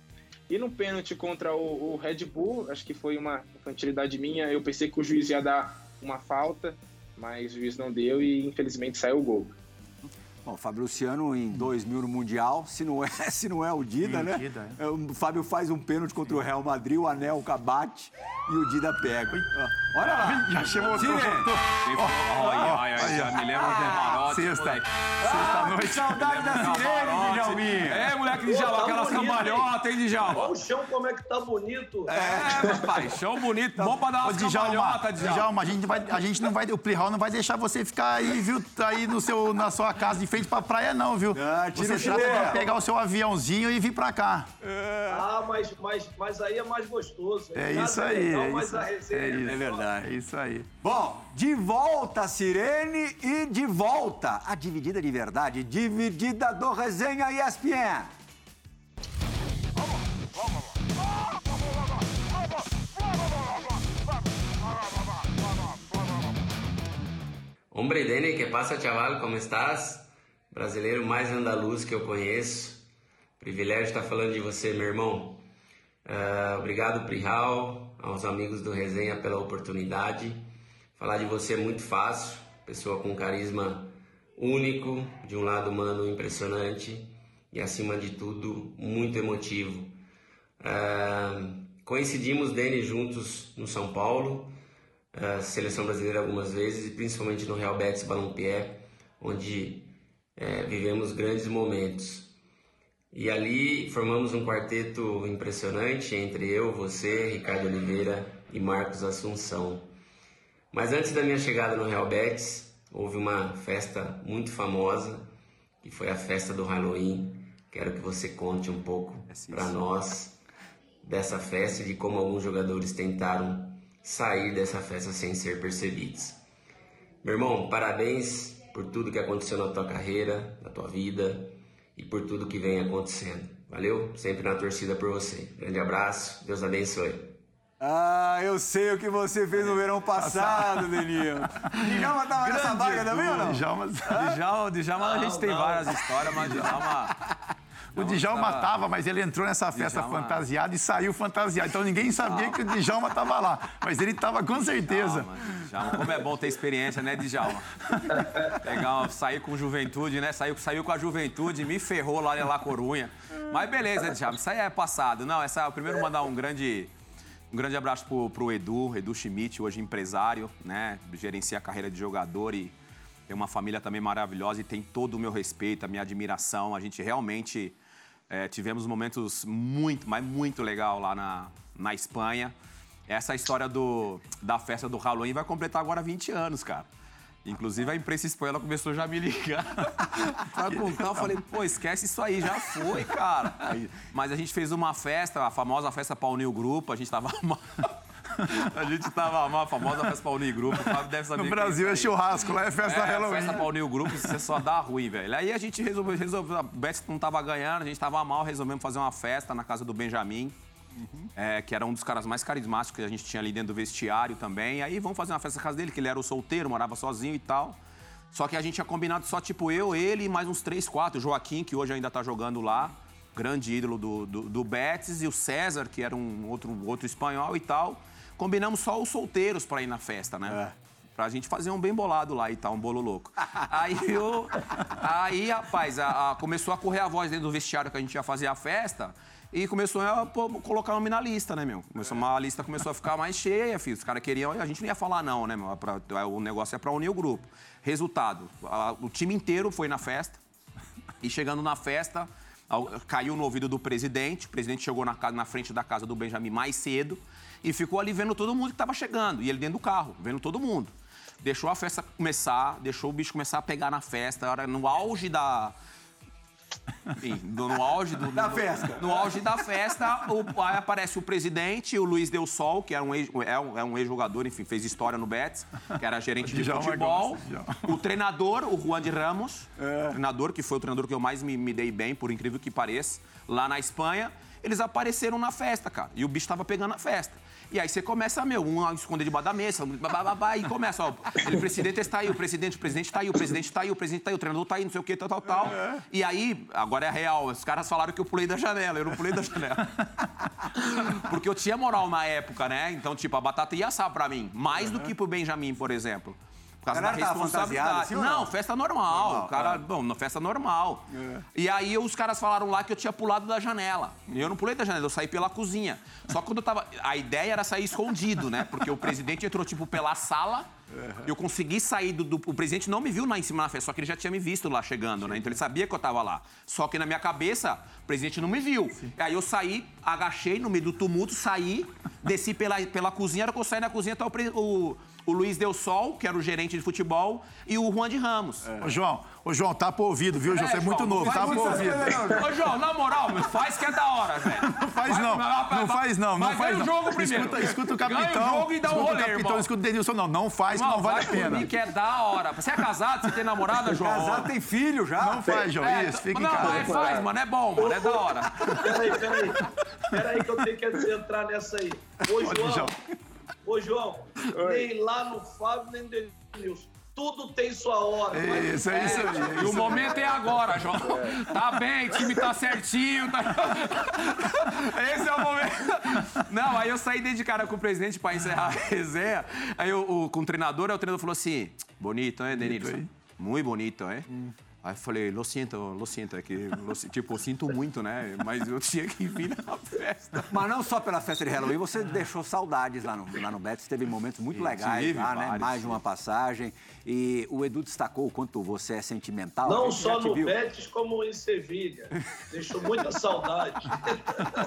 E no pênalti contra o, o Red Bull, acho que foi uma infantilidade minha, eu pensei que o juiz ia dar uma falta, mas o juiz não deu e infelizmente saiu o gol. Bom, Fábio Luciano em 2000 no Mundial, se não é, se não é o Dida, Sim, né? Dida, É, O Fábio faz um pênalti contra o Real Madrid, o Anelka bate e o Dida pega. Olha lá. Já chamou. Ai, ai, ai, já me lembra do camarote, Sexta. moleque. Sexta-noite. Que saudade da sirene, Djalminha. É, moleque Djalma, tá aquelas bonito, cambalhotas, hein, Djalma? Olha o chão como é que tá bonito. É, rapaz, chão bonito, bom pra dar Djalma, cambalhotas, Djalma. Djalma, a gente, vai, a gente não vai, o Plihal não vai deixar você ficar aí, viu, tá aí no seu, na sua casa de frente pra praia, não, viu? Ah, tira você o trata chinelo. de pegar o seu aviãozinho e vir pra cá. Ah, mas, mas, mas aí é mais gostoso. É casa isso aí, legal, é isso, a resenha é isso. É verdade. É isso aí. Bom, de volta, Sirene, e de volta a dividida de verdade, dividida do Resenha ESPN. Hombre Dene, que passa, chaval? Como estás? Brasileiro mais andaluz que eu conheço. Privilégio estar falando de você, meu irmão. Ah, obrigado, Prihal, aos amigos do Resenha pela oportunidade. Falar de você é muito fácil. Pessoa com carisma único, de um lado humano impressionante e, acima de tudo, muito emotivo. Ah, coincidimos, Dene, juntos no São Paulo a seleção brasileira algumas vezes, e principalmente no Real Betis Balompié, onde eh, vivemos grandes momentos. E ali formamos um quarteto impressionante entre eu, você, Ricardo Oliveira e Marcos Assunção. Mas antes da minha chegada no Real Betis, houve uma festa muito famosa, que foi a festa do Halloween. Quero que você conte um pouco para nós dessa festa e de como alguns jogadores tentaram sair dessa festa sem ser percebidos. Meu irmão, parabéns por tudo que aconteceu na tua carreira, na tua vida e por tudo que vem acontecendo. Valeu? Sempre na torcida por você. Grande abraço, Deus abençoe. Ah, eu sei o que você fez no verão passado, Denil. Djalma tava nessa vaga também ou não? Djalma, Djalma, Djalma a gente tem várias histórias, mas Djalma... o Djalma tava, mas ele entrou nessa festa Djalma- fantasiado e saiu fantasiado. Então ninguém sabia que o Djalma tava lá. Mas ele tava com certeza. Djalma, Djalma, como é bom ter experiência, né, Djalma? Uma- sair com juventude, né? Saiu, saiu com a juventude, me ferrou lá em La Corunha. Mas beleza, Djalma, isso aí é passado. Não, essa, primeiro mandar um grande, um grande abraço pro, pro Edu, Edu Schmidt, hoje empresário, né? Gerencia a carreira de jogador e tem uma família também maravilhosa e tem todo o meu respeito, a minha admiração. A gente realmente é, tivemos momentos muito, mas muito legal lá na, na Espanha. Essa história do, da festa do Halloween vai completar agora 20 anos, cara. Inclusive a imprensa espanhola começou já a me ligar pra contar. Eu falei, pô, esquece isso aí, já foi, cara. Mas a gente fez uma festa, a famosa festa para unir o grupo, a gente tava. A gente tava uma famosa festa pra unir grupo. O Fábio deve saber. No Brasil é churrasco, lá é festa é, Halloween. festa o grupo, você só dá ruim, velho. Aí a gente resolveu, resolveu a Betis não tava ganhando, a gente tava mal, resolvemos fazer uma festa na casa do Benjamin. é, que era um dos caras mais carismáticos que a gente tinha ali dentro do vestiário também. Aí vamos fazer uma festa na casa dele, que ele era o solteiro, morava sozinho e tal. Só que a gente tinha combinado só, tipo, eu, ele e mais uns três, quatro. O Joaquim, que hoje ainda tá jogando lá, grande ídolo do, do, do Betis, e o César, que era um outro, outro espanhol e tal. Combinamos só os solteiros pra ir na festa, né? Pra gente fazer um bem bolado lá e tal, um bolo louco. aí, eu, aí, rapaz, a- a- começou a correr a voz dentro do vestiário que a gente ia fazer a festa. E começou a pô, colocar nome na lista, né, meu? Começou, A lista começou a ficar mais cheia, filho. Os caras queriam. A gente não ia falar, não, né, meu? Pra- o negócio é pra unir o grupo. Resultado: a- o time inteiro foi na festa. E chegando na festa, caiu no ouvido do presidente. O presidente chegou na, na frente da casa do Benjamin mais cedo e ficou ali vendo todo mundo que estava chegando. E ele dentro do carro, vendo todo mundo. Deixou a festa começar, deixou o bicho começar a pegar na festa. Era no auge da. Enfim, no, no auge do, Da no- festa. No auge da festa, o- aí aparece o presidente, o Luiz Del Sol, que era um ex- é um, é um ex-jogador, enfim, fez história no Betis, que era gerente de Djalma futebol. O treinador, o Juan de Ramos, treinador que foi o treinador que eu mais me, me dei bem, por incrível que pareça, lá na Espanha, eles apareceram na festa, cara. E o bicho tava pegando a festa. E aí você começa, meu, um a esconder debaixo da mesa, babá, babá, e começa, ó, ele, o presidente está aí, o presidente, o presidente está aí, o presidente está aí, o presidente está aí, o treinador está aí, não sei o que, tal, tal, tal. E aí, agora é real, os caras falaram que eu pulei da janela, eu não pulei da janela. Porque eu tinha moral na época, né? Então, tipo, a batata ia assar pra mim, mais do que pro Benjamin, por exemplo. Por causa da responsabilidade. assim não, não? festa normal. Normal, cara, é. bom, na festa normal. E aí os caras falaram lá que eu tinha pulado da janela. E eu não pulei da janela, eu saí pela cozinha. Só que quando eu tava. A ideia era sair escondido, né? Porque o presidente entrou, tipo, pela sala. Eu consegui sair do, do- O presidente não me viu lá em cima na festa, só que ele já tinha me visto lá chegando, né? Então ele sabia que eu tava lá. Só que na minha cabeça, o presidente não me viu. Aí eu saí, agachei no meio do tumulto, saí, desci pela, pela cozinha. Era que eu saí na cozinha, tá o, o, o Luiz Del Sol, que era o gerente de futebol, e o Juan de Ramos. Ô, João, ô, João, tá pro ouvido, viu? João, você é muito novo, não tá pro ouvido. Ô, João, na moral, meu, faz que é da hora, velho. Não faz não, não faz não, não Mas faz ganha não. o jogo primeiro. Escuta, escuta o capitão. Ganha o jogo e dá um escuta rolê, o capitão, irmão. escuta o Denilson, não, não faz que não vale vai a pena. que é da hora. Você é casado? Você tem namorada, João? Casado tem filho já. Não faz, João, É, isso, fica em não, casa. é, faz, mano, é bom, mano, é da hora. Peraí, peraí. Peraí que eu tenho que entrar nessa aí. Ô, João. Ô, João. Nem lá no Fábio, nem no Denilson. Tudo tem sua hora. mas- Isso, é isso aí. é E o momento é agora, João. Tá bem, o time tá certinho. Tá... Esse é o momento. Não, aí eu saí de cara com o presidente pra encerrar a resenha. Aí eu, o, com o treinador, aí o treinador falou assim: bonito, hein, Denilson? Muito bonito, hein? Aí eu falei, lo sinto, lo sinto, é que, lo tipo, eu sinto muito, né? Mas eu tinha que vir na festa. Mas não só pela festa de Halloween, você deixou saudades lá no, lá no Betis, teve momentos muito legais tive lá, né? vários, Mais de uma passagem. E o Edu destacou o quanto você é sentimental. Não já só no viu. Betis, como em Sevilha. Deixou muita saudade.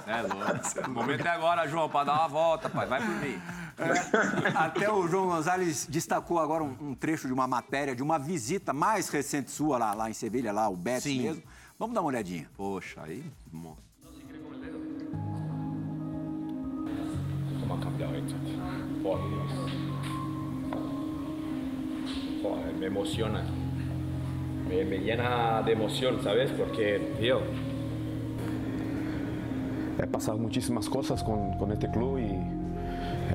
É louco. O momento é agora, João, pra dar uma volta, pai. Vai por mim. Até o João Gonzalez destacou agora um, um trecho de uma matéria, de uma visita mais recente sua lá, lá em Sevilha, lá o Betis Sim. mesmo. Vamos dar uma olhadinha. Poxa, aí. mo- cómo ha cambiado esto. Por Dios. Joder, me emociona. Me, me llena de emoción, ¿sabes? Porque, tío, he pasado muchísimas cosas con, con este club y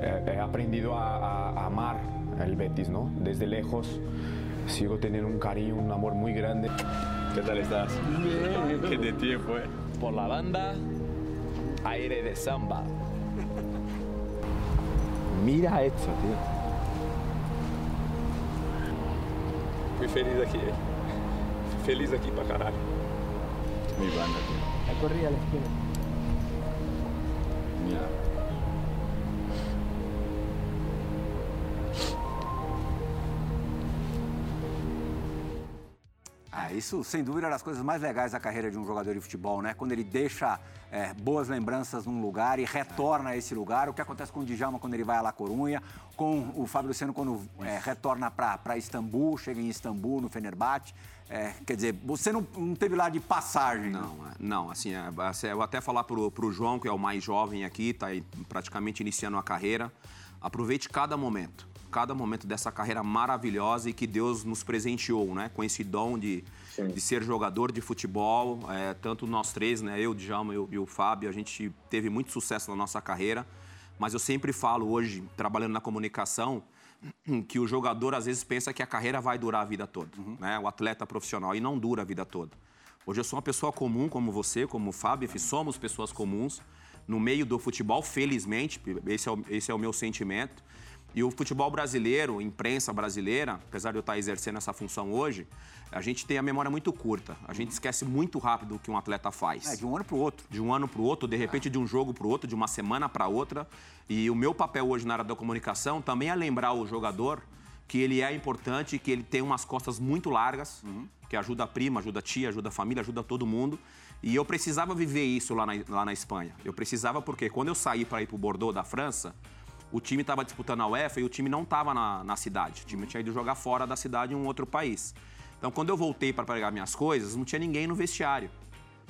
he, he aprendido a, a- a amar el Betis, ¿no? Desde lejos sigo teniendo un cariño, un amor muy grande. ¿Qué tal estás? Bien. ¿Qué de tiempo, eh? Por la banda, aire de samba. Mira esto, tío. Fui feliz aquí, eh. Feliz aquí para caralho. Mi banda, tío. La corrida a la esquina. Mira. Isso, sem dúvida, é das coisas mais legais da carreira de um jogador de futebol, né? Quando ele deixa é, boas lembranças num lugar e retorna a esse lugar. O que acontece com o Djalma quando ele vai a La Corunha, com o Fábio Luciano quando é, retorna para Istambul, chega em Istambul, no Fenerbahçe. É, quer dizer, você não, não teve lá de passagem. Não, é- não, assim, é, assim, eu até falar pro, pro João, que é o mais jovem aqui, tá aí praticamente iniciando a carreira. aproveite cada momento, cada momento dessa carreira maravilhosa e que Deus nos presenteou, né? Com esse dom de, de ser jogador de futebol, é, tanto nós três, né? Eu, Djalma e o Fábio, a gente teve muito sucesso na nossa carreira, mas eu sempre falo hoje, trabalhando na comunicação, que o jogador às vezes pensa que a carreira vai durar a vida toda, uhum. né? O atleta profissional, e não dura a vida toda. Hoje eu sou uma pessoa comum como você, como o Fábio, somos pessoas comuns no meio do futebol, felizmente, esse é o, esse é o meu sentimento. E o futebol brasileiro, imprensa brasileira, apesar de eu estar exercendo essa função hoje, a gente tem a memória muito curta. A gente esquece muito rápido o que um atleta faz. É, de um ano para o outro. De um ano para o outro, de repente de um jogo para o outro, de uma semana para outra. E o meu papel hoje na área da comunicação também é lembrar o jogador que ele é importante, que ele tem umas costas muito largas, uhum. que ajuda a prima, ajuda a tia, ajuda a família, ajuda todo mundo. E eu precisava viver isso lá na, lá na Espanha. Eu precisava porque quando eu saí para ir para o Bordeaux da França, o time estava disputando a UEFA e o time não estava na, na, cidade. O time tinha ido jogar fora da cidade em um outro país. Então, quando eu voltei para pegar minhas coisas, não tinha ninguém no vestiário.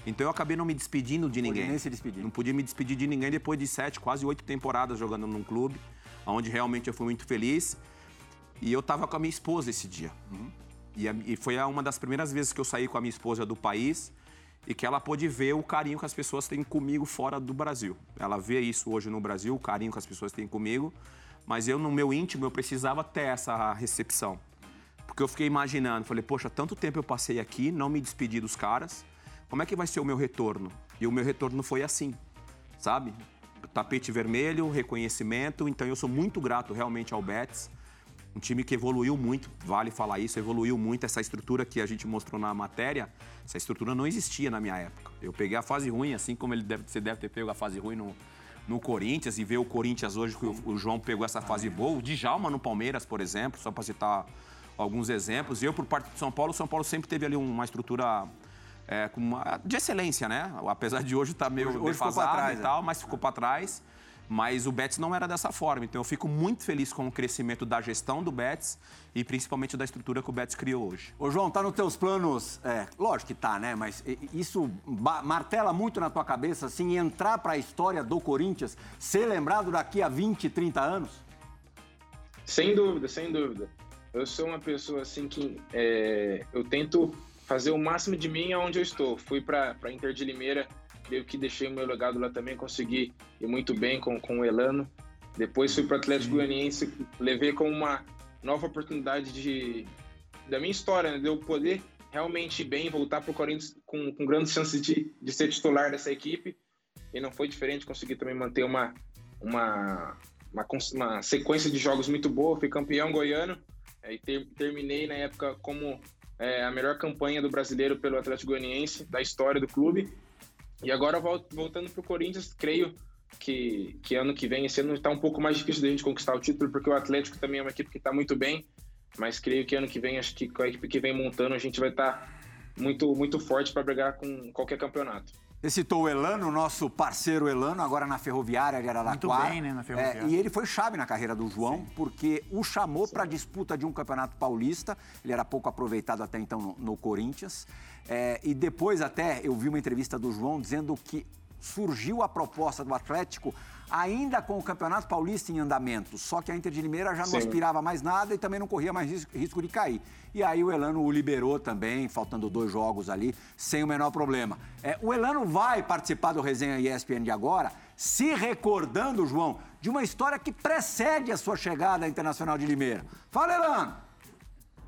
Então, eu acabei não me despedindo de ninguém. Nem se despedir. Não podia me despedir de ninguém depois de sete, quase oito temporadas jogando num clube, onde realmente eu fui muito feliz. E eu estava com a minha esposa esse dia. Uhum. E, e foi uma das primeiras vezes que eu saí com a minha esposa do país e que ela pôde ver o carinho que as pessoas têm comigo fora do Brasil. Ela vê isso hoje no Brasil, o carinho que as pessoas têm comigo, mas eu, no meu íntimo, eu precisava ter essa recepção. Porque eu fiquei imaginando, falei, poxa, tanto tempo eu passei aqui, não me despedi dos caras, como é que vai ser o meu retorno? E o meu retorno foi assim, sabe? Tapete vermelho, reconhecimento, então eu sou muito grato realmente ao Betis um time que evoluiu muito, vale falar isso, evoluiu muito. Essa estrutura que a gente mostrou na matéria, essa estrutura não existia na minha época. Eu peguei a fase ruim, assim como ele deve, você deve ter pego a fase ruim no, no Corinthians e ver o Corinthians hoje que o, o João pegou essa fase boa. O Djalma no Palmeiras, por exemplo, só para citar alguns exemplos. Eu, por parte do São Paulo, o São Paulo sempre teve ali uma estrutura é, uma, de excelência, né? Apesar de hoje estar tá meio hoje, hoje defasado trás, e tal, é. mas ficou para trás. Mas o Betis não era dessa forma. Então eu fico muito feliz com o crescimento da gestão do Betis e principalmente da estrutura que o Betis criou hoje. Ô João, tá nos teus planos, é, lógico que tá, né? Mas isso martela muito na tua cabeça, assim, entrar para a história do Corinthians, ser lembrado daqui a 20, 30 anos? Sem dúvida, sem dúvida. Eu sou uma pessoa assim que é, eu tento fazer o máximo de mim aonde eu estou. Fui para Inter de Limeira creio que deixei o meu legado lá também, consegui ir muito bem com, com o Elano. Depois fui para o Atlético Goianiense, levei como uma nova oportunidade de da minha história, né, de eu poder realmente ir bem, voltar para o Corinthians com, com grandes chances de, de ser titular dessa equipe. E não foi diferente, consegui também manter uma, uma, uma, uma sequência de jogos muito boa, fui campeão goiano é, e ter, terminei na época como é, a melhor campanha do brasileiro pelo Atlético Goianiense, da história do clube. E agora, voltando para o Corinthians, creio que, que ano que vem, esse ano está um pouco mais difícil da gente conquistar o título, porque o Atlético também é uma equipe que está muito bem, mas creio que ano que vem, acho que com a equipe que vem montando, a gente vai estar tá muito, muito forte para brigar com qualquer campeonato. Você citou o Elano, nosso parceiro Elano, agora na Ferroviária de Araraquara. Muito bem, né, na Ferroviária. É, e ele foi chave na carreira do João, Sim. porque o chamou para a disputa de um campeonato paulista. Ele era pouco aproveitado até então no, no Corinthians. É, e depois até eu vi uma entrevista do João dizendo que surgiu a proposta do Atlético ainda com o Campeonato Paulista em andamento. Só que a Inter de Limeira já não Sim. aspirava mais nada e também não corria mais risco de cair. E aí o Elano o liberou também, faltando dois jogos ali, sem o menor problema. É, o Elano vai participar do Resenha ESPN de agora, se recordando, João, de uma história que precede a sua chegada à Internacional de Limeira. Fala, Elano!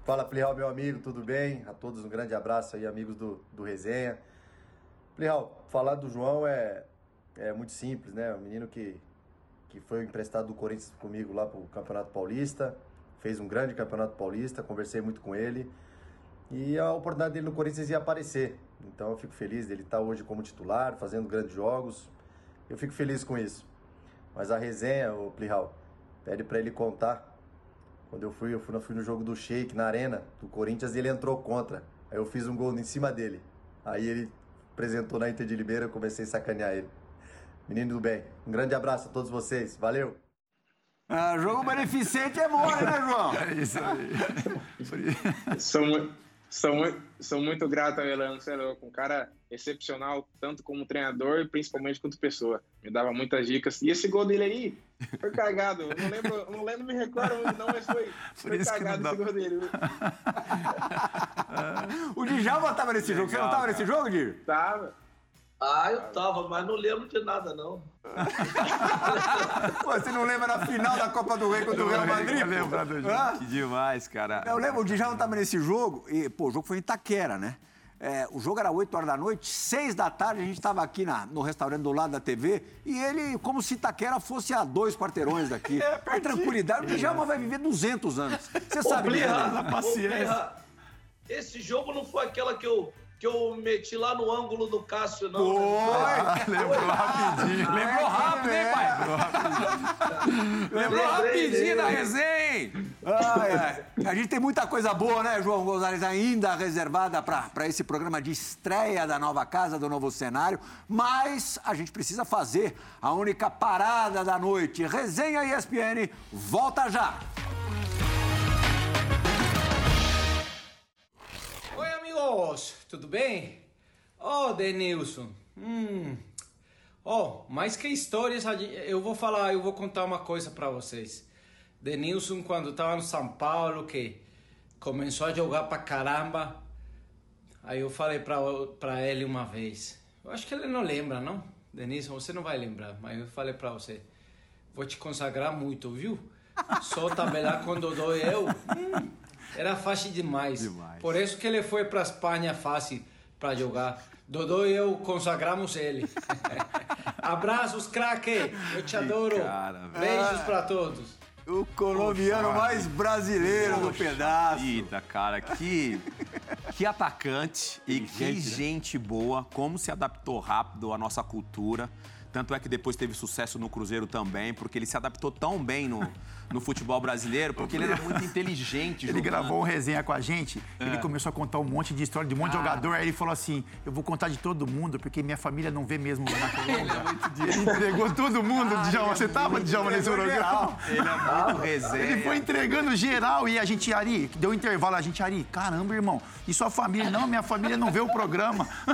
Fala, Plihal, meu amigo, tudo bem? A todos um grande abraço aí, amigos do, do Resenha. Plihal, falar do João é, é muito simples, né? Um menino que, que foi emprestado do Corinthians comigo lá pro Campeonato Paulista, fez um grande Campeonato Paulista, conversei muito com ele. E a oportunidade dele no Corinthians ia aparecer. Então eu fico feliz dele estar hoje como titular, fazendo grandes jogos. Eu fico feliz com isso. Mas a resenha, o Plihal, pede para ele contar quando eu fui, eu fui, eu fui no jogo do Sheik, na arena, do Corinthians, e ele entrou contra. Aí eu fiz um gol em cima dele. Aí ele apresentou na Inter de Limeira, eu comecei a sacanear ele. Menino do bem, um grande abraço a todos vocês. Valeu! Ah, jogo beneficente é mole, né, João? É isso aí. sou, Sou muito, sou muito grato ao Elano, você é louco. Um cara excepcional, tanto como treinador e principalmente quanto pessoa. Me dava muitas dicas. E esse gol dele aí foi cagado. Eu não lembro, não lembro, me recordo não, mas foi, foi cagado esse gol dele. o Djalma tava nesse jogo. Você não tava nesse jogo, Dir? Tava. Ah, eu tava, mas não lembro de nada, não. Pô, você não lembra da final da Copa do Rei contra o Real Madrid? Eu lembro do jogo. Que demais, cara. Eu lembro, o Djalma tava nesse jogo e, pô, o jogo foi em Itaquera, né? É, o jogo era 8 horas da noite, 6 da tarde, a gente estava aqui na, no restaurante do lado da TV e ele, como se Itaquera fosse a dois quarteirões daqui. É, Com tranquilidade, o Djalma vai viver 200 anos. Você sabe disso. né? paciência. Esse jogo não foi aquela que eu que eu meti lá no ângulo do Cássio, não. Foi! Né? Lembrou rapidinho. Lembrou rápido, hein, pai? Lembrou rapidinho da resenha. Ai, ai. A gente tem muita coisa boa, né, João Gonzalez, ainda reservada para esse programa de estreia da nova casa, do novo cenário. Mas a gente precisa fazer a única parada da noite. Resenha ESPN volta já. Amigos, tudo bem? Oh, Denilson. Hum. Oh, mais que histórias, eu vou falar, eu vou contar uma coisa para vocês. Denilson, quando estava no São Paulo, que começou a jogar pra caramba, aí eu falei pra, pra ele uma vez. Eu acho que ele não lembra, não? Denilson, você não vai lembrar, mas eu falei pra você. Vou te consagrar muito, viu? Só tabelar Dodô e eu. Hum, era fácil demais. Demais. Por isso que ele foi pra Espanha fácil para jogar. Dodô e eu consagramos ele. Abraços, craque! Eu te adoro. cara. Beijos pra todos. O colombiano Poxa, mais brasileiro do pedaço. Vida, cara, que, que atacante e que né? gente boa, como se adaptou rápido à nossa cultura. Tanto é que depois teve sucesso no Cruzeiro também, porque ele se adaptou tão bem no, no futebol brasileiro, porque ele era muito inteligente. Ele jogando. gravou um resenha com a gente, ele começou a contar um monte de história de um monte de Ah. jogador, aí ele falou assim: eu vou contar de todo mundo, porque minha família não vê mesmo na Colômbia. Ele entregou todo mundo, Djalma. Você tava, Djalma, nesse programa? Ele é muito resenha. Ele foi entregando geral e a gente, Ari, deu um intervalo, a gente, Ari, caramba, irmão, e sua família? Não, minha família não vê o programa.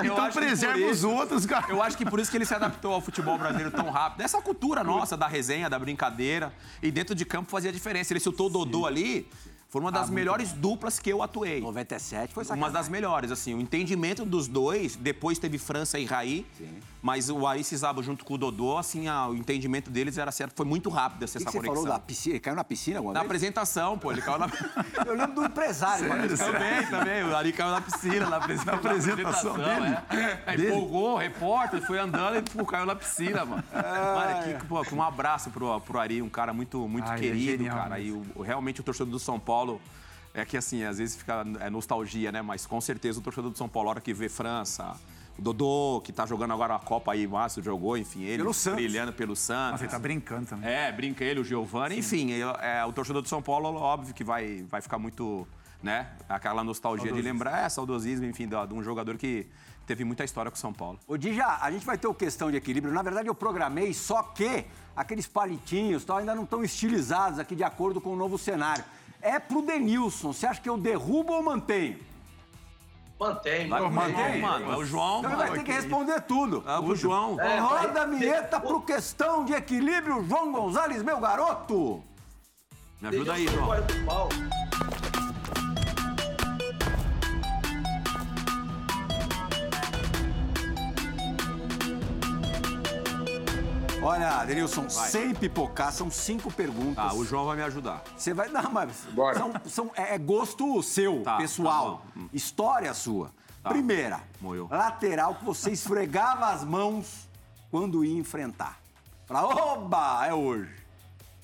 Eu eu então preserva os outros, cara. Eu acho que por isso que ele se adaptou ao futebol brasileiro tão rápido. Essa cultura nossa da resenha, da brincadeira. E dentro de campo fazia diferença. Ele citou o Dodô ali. Foi uma das melhores duplas que eu atuei. 97 foi Uma sacanagem. das melhores, assim. O entendimento dos dois, depois teve França e Raí. Mas o Aí Cisabo junto com o Dodô, assim, a- o entendimento deles era certo. Foi muito rápido essa, que, que essa você conexão. falou da piscina? Ele caiu na piscina alguma Na vez? apresentação, pô, ele caiu na. Eu lembro do empresário. Sério, também, também. O Ari caiu na piscina, na, apresen- Na apresentação dele? é. Dele? empolgou, o repórter, foi andando e pô, caiu na piscina, mano. Mano, que, pô, um abraço pro, pro Ari, um cara muito, muito ele é querido, genial cara. E o- realmente o torcedor do São Paulo. É que assim, às vezes fica é nostalgia, né? Mas com certeza o torcedor do São Paulo, a hora que vê França, Dodô, que tá jogando agora a Copa aí, Márcio jogou, enfim, ele Pelo Santos. brilhando pelo Santos. Nossa, ele tá brincando também. É, brinca ele, o Giovani. Enfim, é, é, o torcedor do São Paulo, óbvio que vai, vai ficar muito, né? Aquela nostalgia de lembrar, é, saudosismo, enfim, de, de um jogador que teve muita história com o São Paulo. Ô, Dija, a gente vai ter o questão de equilíbrio. Na verdade, eu programei, só que aqueles palitinhos tal, ainda não estão estilizados aqui de acordo com o novo cenário. É pro Denilson. Você acha que eu derrubo ou mantenho? Mantém. Vai, mantém. mantém, mano. É o João. Então vai ter que responder tudo. É o João. É, Roda a vinheta pro questão de equilíbrio, João Gonzalez, meu garoto. Me ajuda aí, João. Olha, Denilson, sem pipocar, são cinco perguntas. Ah, o João vai me ajudar. Você vai. Não, mas. Bora. São, são- é, é gosto seu, Tá, pessoal. tá bom. Hum. História sua. Tá. Primeira, Moeu. lateral que você esfregava as mãos quando ia enfrentar. Fala, oba, é hoje.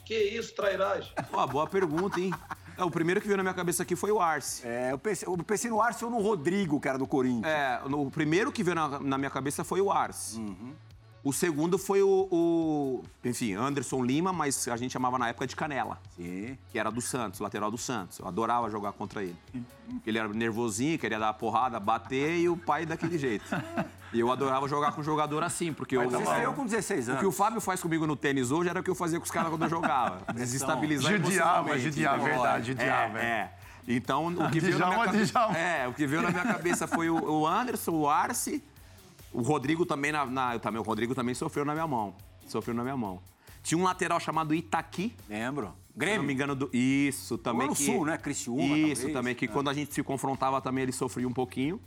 Que isso, trairagem? Ó, boa pergunta, hein? É, o primeiro que veio na minha cabeça aqui foi o Arce. É, eu, pensei, eu pensei no Arce ou no Rodrigo, que era do Corinthians. É, no- o primeiro que veio na, na minha cabeça foi o Arce. O segundo foi o, o, enfim, Anderson Lima, mas a gente chamava na época de Canela. Sim. Que era do Santos, lateral do Santos. Eu adorava jogar contra ele. Ele era nervosinho, queria dar porrada, bater e o pai daquele jeito. E eu adorava jogar com jogador assim, porque eu, Você estreou com 16 o anos. que o Fábio faz comigo no tênis hoje era o que eu fazia com os caras quando eu jogava. Desestabilizar Judiava, judiava, entendeu? verdade, judiava, É, é. Então, o que veio na minha cabeça, é, o que veio na minha cabeça foi o, o Anderson, o Arce, o Rodrigo também na, na- eu também, o Rodrigo também sofreu na minha mão. Sofreu na minha mão. Tinha um lateral chamado Itaqui. Lembro. Grêmio. Se não me engano, do, isso também. no que, Sul, né? Criciúma, Isso talvez. também, que É. quando a gente se confrontava também ele sofria um pouquinho.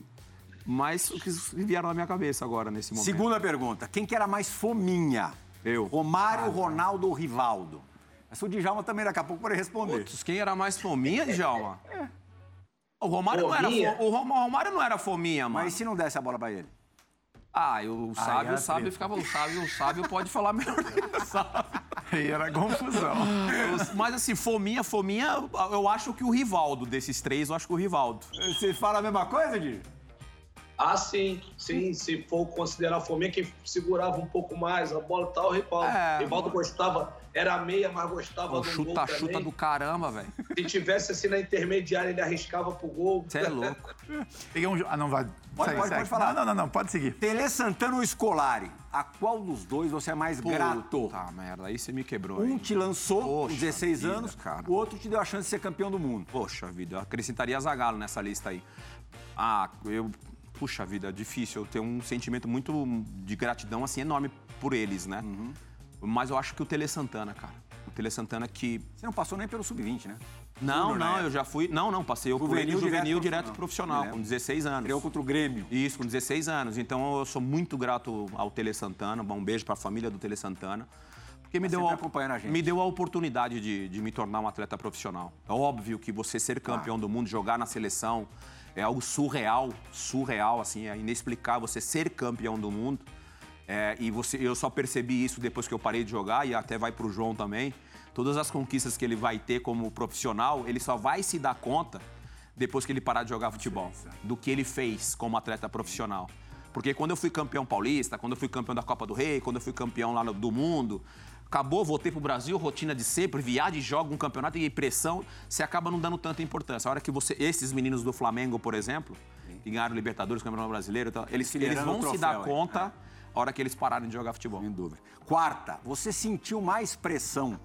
Mas o que vieram na minha cabeça agora, nesse momento. Segunda pergunta. Quem que era mais fominha? Eu. Romário, Ronaldo ou Rivaldo? Essa o Djalma também daqui a pouco pode responder. Putz, quem era mais fominha, Djalma? O Romário, não era, fo- o Rom- o Romário não era fominha, mano. Mas e se não desse a bola pra ele? Ah, eu- o sábio, o sábio treta. ficava. O sábio, o sábio pode falar melhor que o sábio. Aí era confusão. Mas assim, fominha, fominha, eu acho que o Rivaldo desses três, eu acho que o Rivaldo. Você fala a mesma coisa, Di? Ah, sim, sim, se for considerar a Fominha, quem segurava um pouco mais a bola e tal, o Rivaldo. É, Rivaldo gostava, era meia, mas gostava Pô, do gol chuta, chuta também. do caramba, velho. Se tivesse assim na intermediária, ele arriscava pro gol. Você é louco. Peguei um... Ah, não vai. Pode, segue, pode, segue. pode falar. Não, não, não, não, pode seguir. Tele Santana ou Scolari? A qual dos dois você é mais grato? Tá, merda, aí você me quebrou. Um hein? te lançou com Poxa 16 vida, anos, cara. o outro te deu a chance de ser campeão do mundo. Poxa vida, eu acrescentaria Zagallo nessa lista aí. Ah, eu. Puxa vida, difícil. Eu tenho um sentimento muito de gratidão, assim, enorme por eles, né? Uhum. Mas eu acho que o Tele Santana, cara. O Tele Santana que. Você não passou nem pelo sub-20, né? Não, Júnior, não, né? eu já fui. Não, não, passei eu por Juvenil, juvenil direto profissional. Me com lembro. 16 anos. Estreou contra o Grêmio. Isso, com 16 anos. Então eu sou muito grato ao Tele Santana. Um beijo para a família do Tele Santana. Porque me Tá deu, a, me deu a oportunidade de, de me tornar um atleta profissional. É óbvio que você ser campeão do mundo, jogar na seleção, é algo surreal, surreal, assim, é inexplicável você ser campeão do mundo. É, e você, eu só percebi isso depois que eu parei de jogar, e até vai pro João também. Todas as conquistas que ele vai ter como profissional, ele só vai se dar conta depois que ele parar de jogar futebol, do que ele fez como atleta profissional. Porque quando eu fui campeão paulista, quando eu fui campeão da Copa do Rei, quando eu fui campeão lá no- do mundo, acabou, voltei pro Brasil, rotina de sempre, viagem, joga um campeonato e pressão, você acaba não dando tanta importância. A hora que você, esses meninos do Flamengo, por exemplo, que ganharam o Libertadores, Campeonato Brasileiro, então, eles, eles vão o se dar troféu, é. A hora que eles pararem de jogar futebol. Sem dúvida. Quarta, você sentiu mais pressão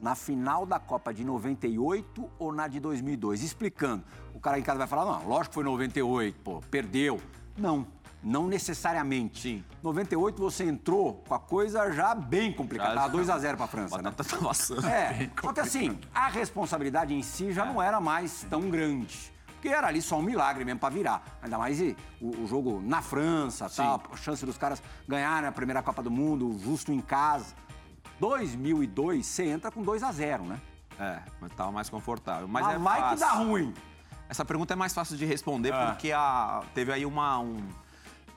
na final da Copa de 98 ou na de 2002? Explicando. O cara em casa vai falar, não, lógico que foi 98, pô, perdeu. Não, não necessariamente. Sim. 98 você entrou com a coisa já bem complicada. Já- Tava 2 a 0 pra França, né? Batata tava assando. É, só que assim, a responsabilidade em si já não era mais tão grande. Porque era ali só um milagre mesmo pra virar. Ainda mais e, o, o jogo na França, tal, a chance dos caras ganharem a primeira Copa do Mundo, justo em casa. 2002, você entra com 2 a 0 né? É, mas tava mais confortável. Mas, Mas é vai que fácil. dá ruim. Essa pergunta é mais fácil de responder Ah. porque a, teve aí uma, um,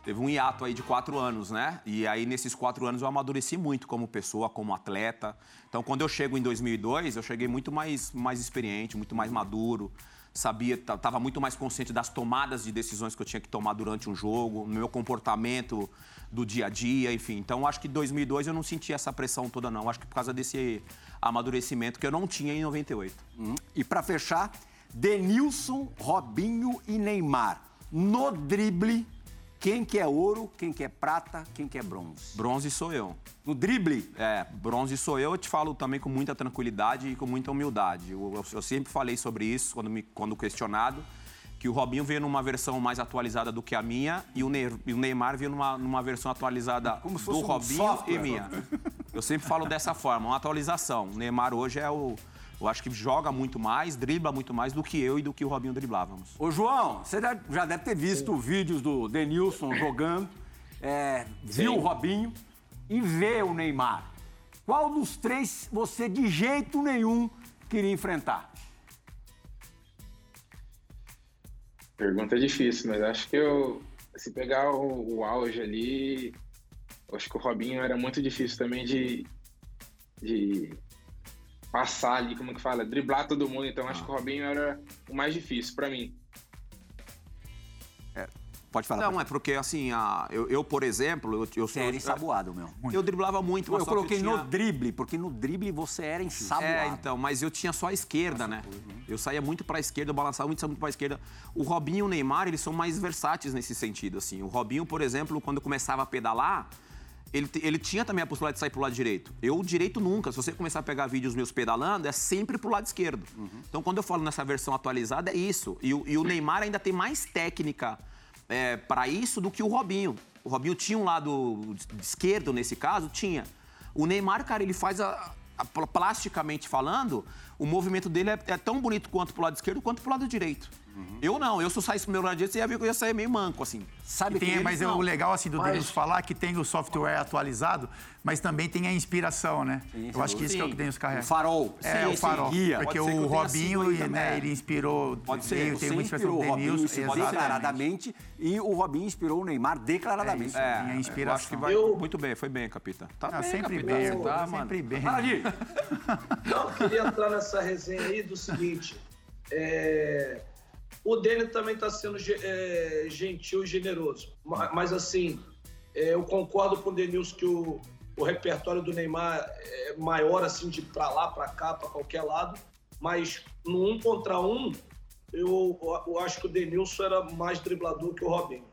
teve um hiato aí de quatro anos, né? E aí nesses quatro anos eu amadureci muito como pessoa, como atleta. Então quando eu chego em 2002, eu cheguei muito mais, mais experiente, muito mais maduro. Sabia, ta- tava muito mais consciente das tomadas de decisões que eu tinha que tomar durante um jogo, no meu comportamento do dia a dia, enfim. Então acho que em 2002 eu não senti essa pressão toda não. Acho que por causa desse amadurecimento que eu não tinha em 98. Hum. E pra fechar, Denilson, Robinho e Neymar. No drible, quem que é ouro, quem que é prata, quem que é bronze? Bronze sou eu. No drible? É, bronze sou eu, eu te falo também com muita tranquilidade e com muita humildade. Eu, eu- eu sempre falei sobre isso quando, me, quando questionado, que o Robinho veio numa versão mais atualizada do que a minha e o, Ney- e o Neymar veio numa, numa versão atualizada Como do fosse um Robinho software. e minha. Eu sempre falo dessa forma, uma atualização. O Neymar hoje é o... Eu acho que joga muito mais, dribla muito mais do que eu e do que o Robinho driblávamos. Ô, João, você já- deve ter visto vídeos do Denilson jogando, é, viu Sim. o Robinho e vê o Neymar. Qual dos três você de jeito nenhum queria enfrentar? Pergunta difícil, mas acho que eu. Se pegar o, o auge ali, acho que o Robinho era muito difícil também de. de passar ali, como que fala? Driblar todo mundo. Então acho que o Robinho era o mais difícil pra mim. Pode falar. Não, é porque assim, a- eu, eu, por exemplo, eu, eu sou. Você era ensaboado, meu. Eu driblava muito, Eu, mas que coloquei tinha- no drible, porque no drible você era ensaboado. É, então, mas eu tinha só a esquerda, né? Eu saía muito pra esquerda, eu balançava muito, muito pra esquerda. O Robinho e o Neymar, eles são mais versáteis nesse sentido, assim. O Robinho, por exemplo, quando começava a pedalar, ele, ele tinha também a possibilidade de sair pro lado direito. Eu, direito nunca. Se você começar a pegar vídeos meus pedalando, é sempre pro lado esquerdo. Então, quando eu falo nessa versão atualizada, é isso. E, o- e o Neymar ainda tem mais técnica é, para isso do que o Robinho. O Robinho tinha um lado esquerdo, nesse caso? Tinha. O Neymar, cara, ele faz a, a- pl- plasticamente falando, o movimento dele é, é tão bonito quanto pro lado esquerdo quanto pro lado direito. Eu não, eu se eu saísse pro meu lado direito, você ia ver que eu ia sair meio manco, assim. Sabe tem- que mas é o legal assim do Mas- Denis falar que tem o software atualizado, mas também tem a inspiração, né? Eu acho que isso que é o que tem os carrega. O farol. É, Sim, o farol. sim, guia. Porque o Robinho, e, né, ele inspirou. Pode ser, veio, você tem uma inspiração do Denilson. exatamente. declaradamente e o Robinho inspirou o Neymar declaradamente. É, Tem a eu inspiração. acho que vai Eu- muito bem, foi bem, capita. Tá bem, sempre capitão, bem, tá, sempre mano. bem. Fala, Di. Não, eu queria entrar nessa resenha aí do seguinte. é, O Dene também está sendo é, gentil e generoso. Ma- Mas, assim, é, eu concordo com o Denilson que o, o repertório do Neymar é maior, assim, de pra lá, pra cá, pra qualquer lado. Mas no um contra um, eu, eu acho que o Denilson era mais driblador que o Robinho.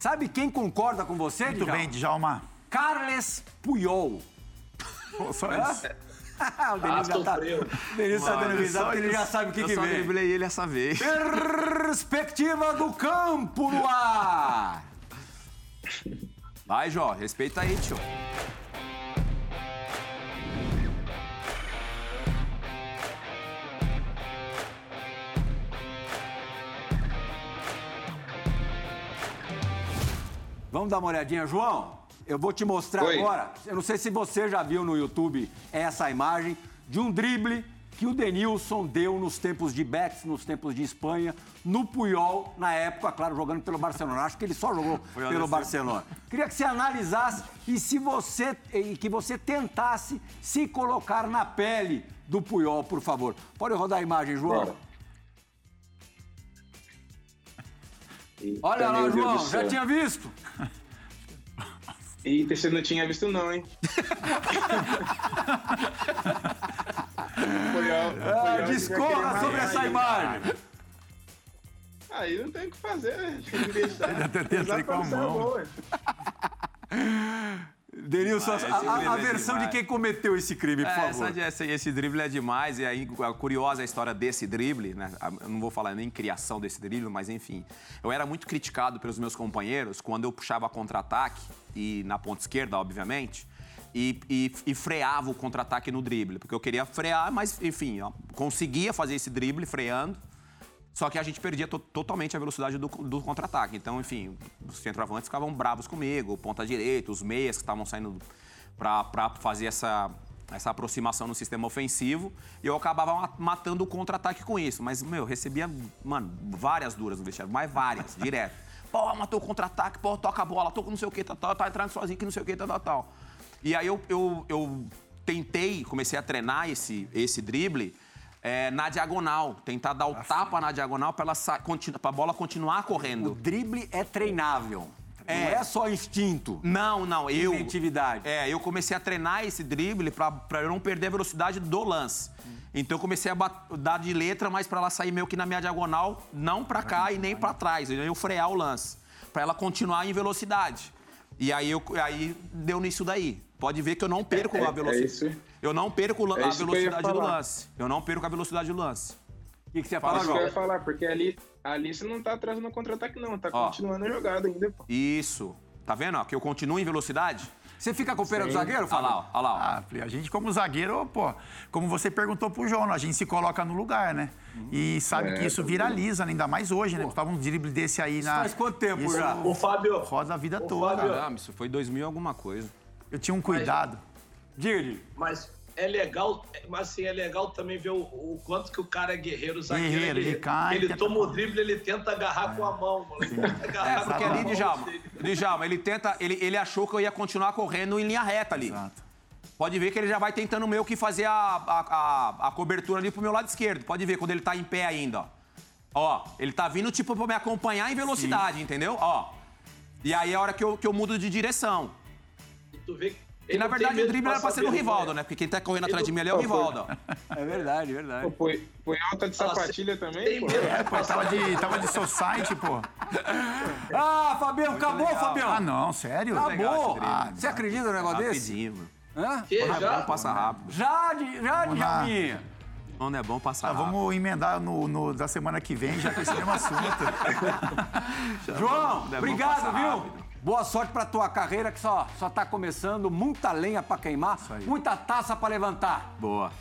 Sabe quem concorda com você, Muito Djalma? bem, Djalma. Carles Puyol. Só O Denilson já tá, o Denilson tá dando risada só porque ele já sabe o que, eu que só vem. driblei ele essa vez. Perspectiva do campo no ar. Vai, Jó, respeita aí, tio. Vamos dar uma olhadinha, João? Eu vou te mostrar Oi. agora. Eu não sei se você já viu no YouTube essa imagem de um drible que o Denilson deu nos tempos de Betis, nos tempos de Espanha, no Puyol, na época, claro, jogando pelo Barcelona. Acho que ele só jogou pelo. Barcelona. Queria que você analisasse e se você e que você tentasse se colocar na pele do Puyol, por favor. Pode rodar a imagem, João? Bora. Olha lá, João, já tinha visto? Eita, você não tinha visto não, hein? Foi ao- foi Ah, discorra sobre essa imagem. Aí não tem o que fazer, né? tem que deixar. Até tenta sair com a mão. Denilson, a- a, a é versão de quem cometeu esse crime, por É, favor. essa- essa- esse drible é demais, e aí, a curiosa a história desse drible, né? Eu não vou falar nem criação desse drible, mas enfim. Eu era muito criticado pelos meus companheiros quando eu puxava contra-ataque, e na ponta esquerda, obviamente, e, e- e freava o contra-ataque no drible. Porque eu queria frear, mas enfim, ó, conseguia fazer esse drible freando. Só que a gente perdia to- totalmente a velocidade do, do contra-ataque. Então, enfim, os centroavantes ficavam bravos comigo, ponta direita, os meias que estavam saindo para fazer essa, essa aproximação no sistema ofensivo. E eu acabava ma- matando o contra-ataque com isso. Mas, meu, eu recebia, mano, várias duras no vestiário, mas várias, direto. Pô, matou o contra-ataque, pô, toca a bola, com não sei o que, tal, tal, tá entrando sozinho que não sei o que, tal, tal, tal. E aí eu, eu, eu tentei, comecei a treinar esse, esse drible é, na diagonal, tentar dar o tapa na diagonal para a bola continuar O correndo. drible é treinável. É. Não é só instinto. Não, não, eu. Inventividade. É, eu comecei a treinar esse drible para eu não perder a velocidade do lance. Então eu comecei a dar de letra, mas para ela sair meio que na minha diagonal, não para cá e nem para trás. Eu ia frear o lance, para ela continuar em velocidade. E aí, eu, aí deu nisso daí. Pode ver que eu não perco É, a é velocidade. isso. Eu não perco É a velocidade do lance. Eu não perco a velocidade do lance. O que, que você ia Fala, falar, Isso que eu João? ia falar, porque ali, ali você não tá atrás no contra-ataque, não. Tá Ó. continuando a jogada ainda, pô. Isso. Tá vendo? ó, que eu continuo em velocidade? Você fica com pena do Sim. zagueiro, Olha lá, Fábio? ó, olha lá. ó. Ah, a gente como zagueiro, pô, como você perguntou pro João, a gente se coloca no lugar, né? E sabe É, que isso tá viraliza, né? ainda mais hoje, né? Tava um drible desse aí na. faz quanto tempo isso já? Ô, Fábio, Roda a vida toda. Fábio. Caramba, isso foi 2000 alguma coisa. Eu tinha um cuidado. Diga-lhe. mas é legal, mas assim, é legal também ver o, o quanto que o cara é guerreiro, zagueiro é Guerreiro, ele guerreiro. cai, Ele tenta- toma o drible, ele tenta agarrar com a mão, mano. Ele tenta agarrar É, porque com a ali, mão Djalma. Djalma, ele tenta, ele, ele achou que eu ia continuar correndo em linha reta ali. Exato. Pode ver que ele já vai tentando meio que fazer a, a, a, a cobertura ali pro meu lado esquerdo. Pode ver quando ele tá em pé ainda, ó. Ó, ele tá vindo tipo pra me acompanhar em velocidade, entendeu? Ó. E aí é a hora que eu, que eu mudo de direção. E tu vê, Que na verdade o drible era pra ser do Rivaldo, né? Porque quem tá correndo atrás de mim ali é o Rivaldo. É verdade, verdade. Foi, foi alta de sapatilha também, pô. É, pô, tava de, tava de society, pô. Ah, Fabião, acabou, Fabião. Ah, não, sério? Acabou. Ah, Você acredita no negócio desse? Rapidinho. Hã? Que, é já? bom, passa rápido. Já de, já. Jalminha. Quando é bom, passa Tá, rápido. vamos emendar no, no da semana que vem, já com esse mesmo assunto. João, é obrigado, passar viu? rápido. Boa sorte pra tua carreira que só, só tá começando, muita lenha pra queimar, aí. muita taça pra levantar. Boa.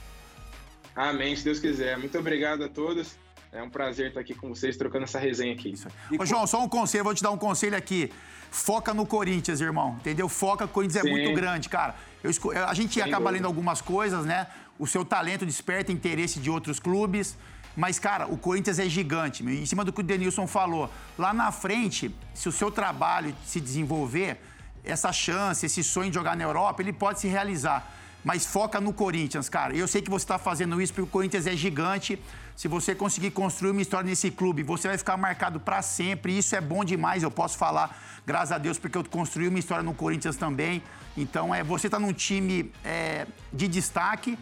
Amém, se Deus quiser. Muito obrigado a todos. É um prazer estar aqui com vocês, trocando essa resenha aqui. Ô, João, só um conselho, vou te dar um conselho aqui. Foca no Corinthians, irmão, entendeu? Foca, o Corinthians é Sim. muito grande, cara. Eu A gente Sem acaba dúvida. lendo algumas coisas, né? O seu talento desperta interesse de outros clubes. Mas, cara, o Corinthians é gigante. Em cima do que o Denilson falou. Lá na frente, se o seu trabalho se desenvolver, essa chance, esse sonho de jogar na Europa, ele pode se realizar. Mas foca no Corinthians, cara. Eu sei que você está fazendo isso porque o Corinthians é gigante. Se você conseguir construir uma história nesse clube, você vai ficar marcado para sempre. Isso é bom demais, eu posso falar, graças a Deus, porque eu construí uma história no Corinthians também. Então, é, você está num time é, de destaque.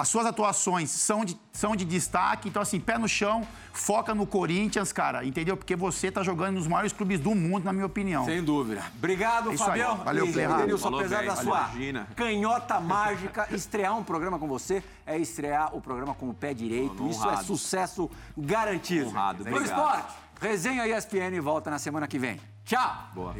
As suas atuações são de, são de destaque, então assim, pé no chão, foca no Corinthians, cara, entendeu? Porque você tá jogando nos maiores clubes do mundo, na minha opinião. Sem dúvida. Obrigado, É isso aí. Fabião. Valeu, Ferrari. Denilson, apesar bem, da sua imagina. canhota mágica, estrear um programa com você é estrear o programa com o pé direito. Isso é sucesso garantido. Honrado, Pro esporte, resenha ESPN volta na semana que vem. Tchau. Boa.